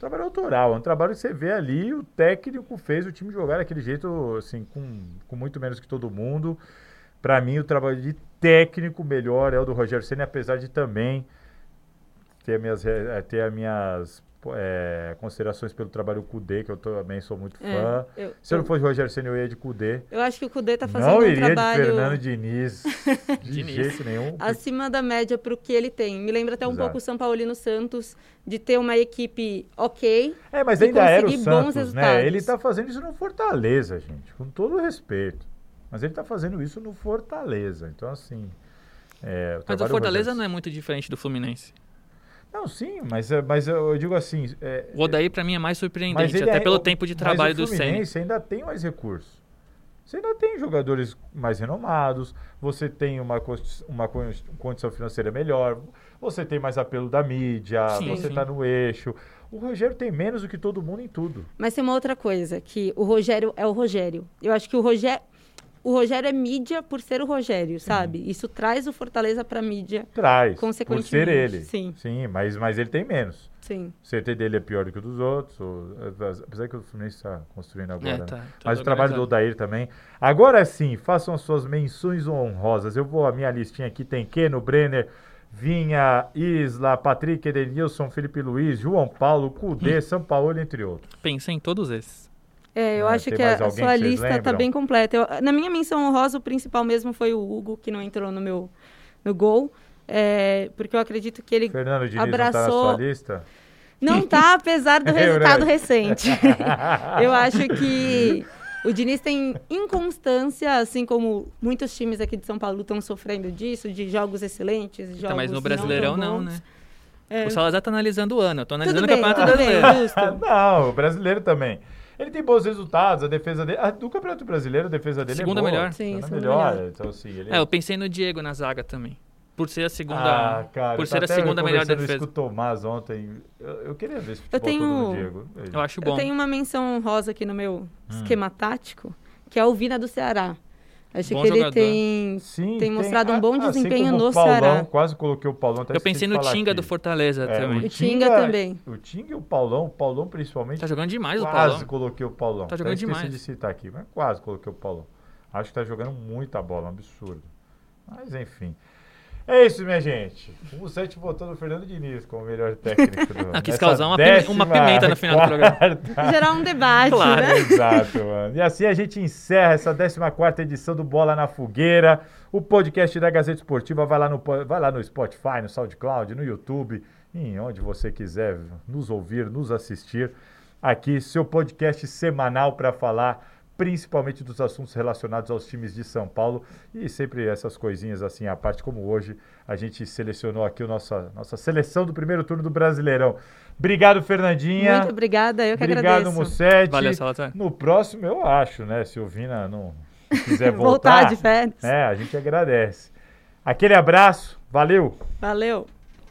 [SPEAKER 1] Trabalho autoral, é um trabalho que você vê ali, o técnico fez o time jogar daquele jeito, assim, com, com muito menos que todo mundo. Pra mim, o trabalho de técnico melhor é o do Rogério Ceni, apesar de também ter as minhas, re- ter as minhas é, considerações pelo trabalho do Kudê, que eu também sou muito fã.
[SPEAKER 2] É, eu,
[SPEAKER 1] Se eu
[SPEAKER 2] eu,
[SPEAKER 1] não fosse Rogério Ceni, eu ia de Kudê.
[SPEAKER 2] eu acho que o Kudê tá fazendo
[SPEAKER 1] Não
[SPEAKER 2] um
[SPEAKER 1] iria
[SPEAKER 2] trabalho
[SPEAKER 1] de Fernando Diniz, de *laughs*
[SPEAKER 3] Diniz.
[SPEAKER 1] jeito nenhum.
[SPEAKER 2] acima da média pro que ele tem. Me lembra até um
[SPEAKER 1] Exato.
[SPEAKER 2] pouco o São Paulino Santos, de ter uma equipe ok.
[SPEAKER 1] É, mas ainda era o Santos, né? Ele tá fazendo isso no Fortaleza, gente, com todo o respeito. Mas ele tá fazendo isso no Fortaleza. Então, assim. É,
[SPEAKER 3] Mas o
[SPEAKER 1] trabalho do
[SPEAKER 3] Fortaleza não é muito diferente do Fluminense.
[SPEAKER 1] Não, sim, mas, é- mas eu digo assim. é-
[SPEAKER 3] O Odair, pra mim, é mais
[SPEAKER 1] Mas
[SPEAKER 3] surpreendente. Até
[SPEAKER 1] é-
[SPEAKER 3] pelo
[SPEAKER 1] o-
[SPEAKER 3] tempo de
[SPEAKER 1] mas
[SPEAKER 3] trabalho
[SPEAKER 1] o
[SPEAKER 3] do Senna.
[SPEAKER 1] Fluminense ainda tem mais recursos. Você ainda tem jogadores mais renomados, você tem uma, uma con- condição financeira melhor, você tem mais apelo da mídia,
[SPEAKER 3] Sim,
[SPEAKER 1] você está no eixo. O Rogério tem menos do que todo mundo em tudo.
[SPEAKER 2] Mas tem uma outra coisa, que o Rogério é o Rogério. Eu acho que o Rogério. O Rogério é mídia por ser o Rogério, sabe? Isso traz o Fortaleza pra mídia.
[SPEAKER 1] Traz, por
[SPEAKER 2] Consequentemente,
[SPEAKER 1] ser ele.
[SPEAKER 2] sim.
[SPEAKER 1] Sim, mas, mas ele tem menos.
[SPEAKER 2] Sim.
[SPEAKER 1] O CT dele é pior do que o dos outros, ou- apesar que o Fluminense está construindo agora.
[SPEAKER 3] É,
[SPEAKER 1] né?
[SPEAKER 3] tá,
[SPEAKER 1] Mas o trabalho do. Odair também. Agora sim, façam as suas menções honrosas. Eu vou, a minha listinha aqui tem Keno, Brenner, Vinha, Isla, Patrick, Edenilson, Felipe Luiz, João Paulo,
[SPEAKER 3] Hum.
[SPEAKER 1] Cudê, São Paulo, entre outros.
[SPEAKER 3] Pensei em todos esses.
[SPEAKER 2] É, eu
[SPEAKER 1] Ah,
[SPEAKER 2] acho
[SPEAKER 1] tem
[SPEAKER 2] que a, sua
[SPEAKER 1] que
[SPEAKER 2] lista tá
[SPEAKER 1] lembram?
[SPEAKER 2] bem completa. Eu- na minha menção honrosa, o principal mesmo foi o Hugo, que não entrou no meu no gol. É, porque eu acredito que ele
[SPEAKER 1] Fernando Diniz não tá na
[SPEAKER 2] abraçou-
[SPEAKER 1] sua lista?
[SPEAKER 2] não tá, apesar do *laughs* resultado recente. *laughs* eu acho que o Diniz tem inconstância, assim como muitos times aqui de São Paulo estão sofrendo disso, de jogos excelentes, jogos
[SPEAKER 3] Tá, mas no
[SPEAKER 2] não
[SPEAKER 3] Brasileirão não,
[SPEAKER 2] bons.
[SPEAKER 3] né?
[SPEAKER 2] É.
[SPEAKER 3] O Salazar tá analisando o ano. Eu tô analisando o
[SPEAKER 2] bem,
[SPEAKER 3] Campeonato
[SPEAKER 2] tudo bem,
[SPEAKER 3] Brasileiro. *laughs*
[SPEAKER 1] não, o brasileiro também. Ele tem bons resultados, a defesa dele. Ah, do Campeonato Brasileiro, a defesa dele
[SPEAKER 3] Segunda
[SPEAKER 1] é boa.
[SPEAKER 3] melhor.
[SPEAKER 2] Sim,
[SPEAKER 1] Segunda
[SPEAKER 2] segunda
[SPEAKER 1] melhor.
[SPEAKER 2] melhor.
[SPEAKER 1] Então, assim, ele
[SPEAKER 3] É, eu pensei no Diego na zaga também. Por ser a segunda,
[SPEAKER 1] Ah, cara,
[SPEAKER 3] por
[SPEAKER 1] eu
[SPEAKER 3] ser a segunda melhor defesa.
[SPEAKER 1] isso com o Tomás ontem. Eu, eu queria ver esse
[SPEAKER 2] Eu
[SPEAKER 1] futebol no
[SPEAKER 2] tenho-
[SPEAKER 1] Diego.
[SPEAKER 3] Eu acho
[SPEAKER 2] Eu
[SPEAKER 3] bom.
[SPEAKER 2] tenho uma menção rosa aqui no meu
[SPEAKER 1] Hum.
[SPEAKER 2] esquema tático, que é o Vina do Ceará. Acho
[SPEAKER 3] Bom
[SPEAKER 2] que ele
[SPEAKER 3] jogador.
[SPEAKER 2] tem
[SPEAKER 1] Sim,
[SPEAKER 2] tem mostrado um bom
[SPEAKER 1] assim
[SPEAKER 2] desempenho
[SPEAKER 1] como
[SPEAKER 2] no
[SPEAKER 1] o Paulão,
[SPEAKER 2] Ceará.
[SPEAKER 1] Quase coloquei o Paulão. até
[SPEAKER 3] Eu pensei no Tinga
[SPEAKER 1] aqui.
[SPEAKER 3] do Fortaleza
[SPEAKER 1] É,
[SPEAKER 3] também.
[SPEAKER 2] O Tinga também.
[SPEAKER 1] O Tinga e o Paulão, o Paulão principalmente.
[SPEAKER 3] Tá jogando demais o
[SPEAKER 1] quase
[SPEAKER 3] Paulão.
[SPEAKER 1] coloquei o Paulão.
[SPEAKER 3] Tá
[SPEAKER 1] Até
[SPEAKER 3] jogando
[SPEAKER 1] esqueci
[SPEAKER 3] demais.
[SPEAKER 1] de citar aqui, mas quase coloquei o Paulão. Acho que tá jogando muita bola, um absurdo. Mas enfim. É isso, minha gente. O 7 votou no Fernando Diniz como melhor técnico do *laughs*
[SPEAKER 3] Ah, quis causar uma pime- uma pimenta no final do programa.
[SPEAKER 1] quarta-
[SPEAKER 2] gerar um debate,
[SPEAKER 3] Claro.
[SPEAKER 2] né? *laughs*
[SPEAKER 1] Exato, mano. E assim a gente encerra essa 14 edição do Bola na Fogueira. O podcast da Gazeta Esportiva vai lá no, vai lá no Spotify, no SoundCloud, no YouTube, em onde você quiser nos ouvir, nos assistir. Aqui, seu podcast semanal para falar principalmente dos assuntos relacionados aos times de São Paulo e sempre essas coisinhas assim à parte, como hoje a gente selecionou aqui a nossa, nossa seleção do primeiro turno do Brasileirão. Obrigado, Fernandinha.
[SPEAKER 2] Muito obrigada, eu que
[SPEAKER 1] Obrigado,
[SPEAKER 2] agradeço.
[SPEAKER 1] Mussete.
[SPEAKER 3] Valeu, Salazar.
[SPEAKER 1] No próximo, eu acho, né? Se o Vina não quiser
[SPEAKER 2] Voltar *laughs*
[SPEAKER 1] voltar,
[SPEAKER 2] de férias.
[SPEAKER 1] é, a gente agradece. Aquele abraço, valeu!
[SPEAKER 2] Valeu.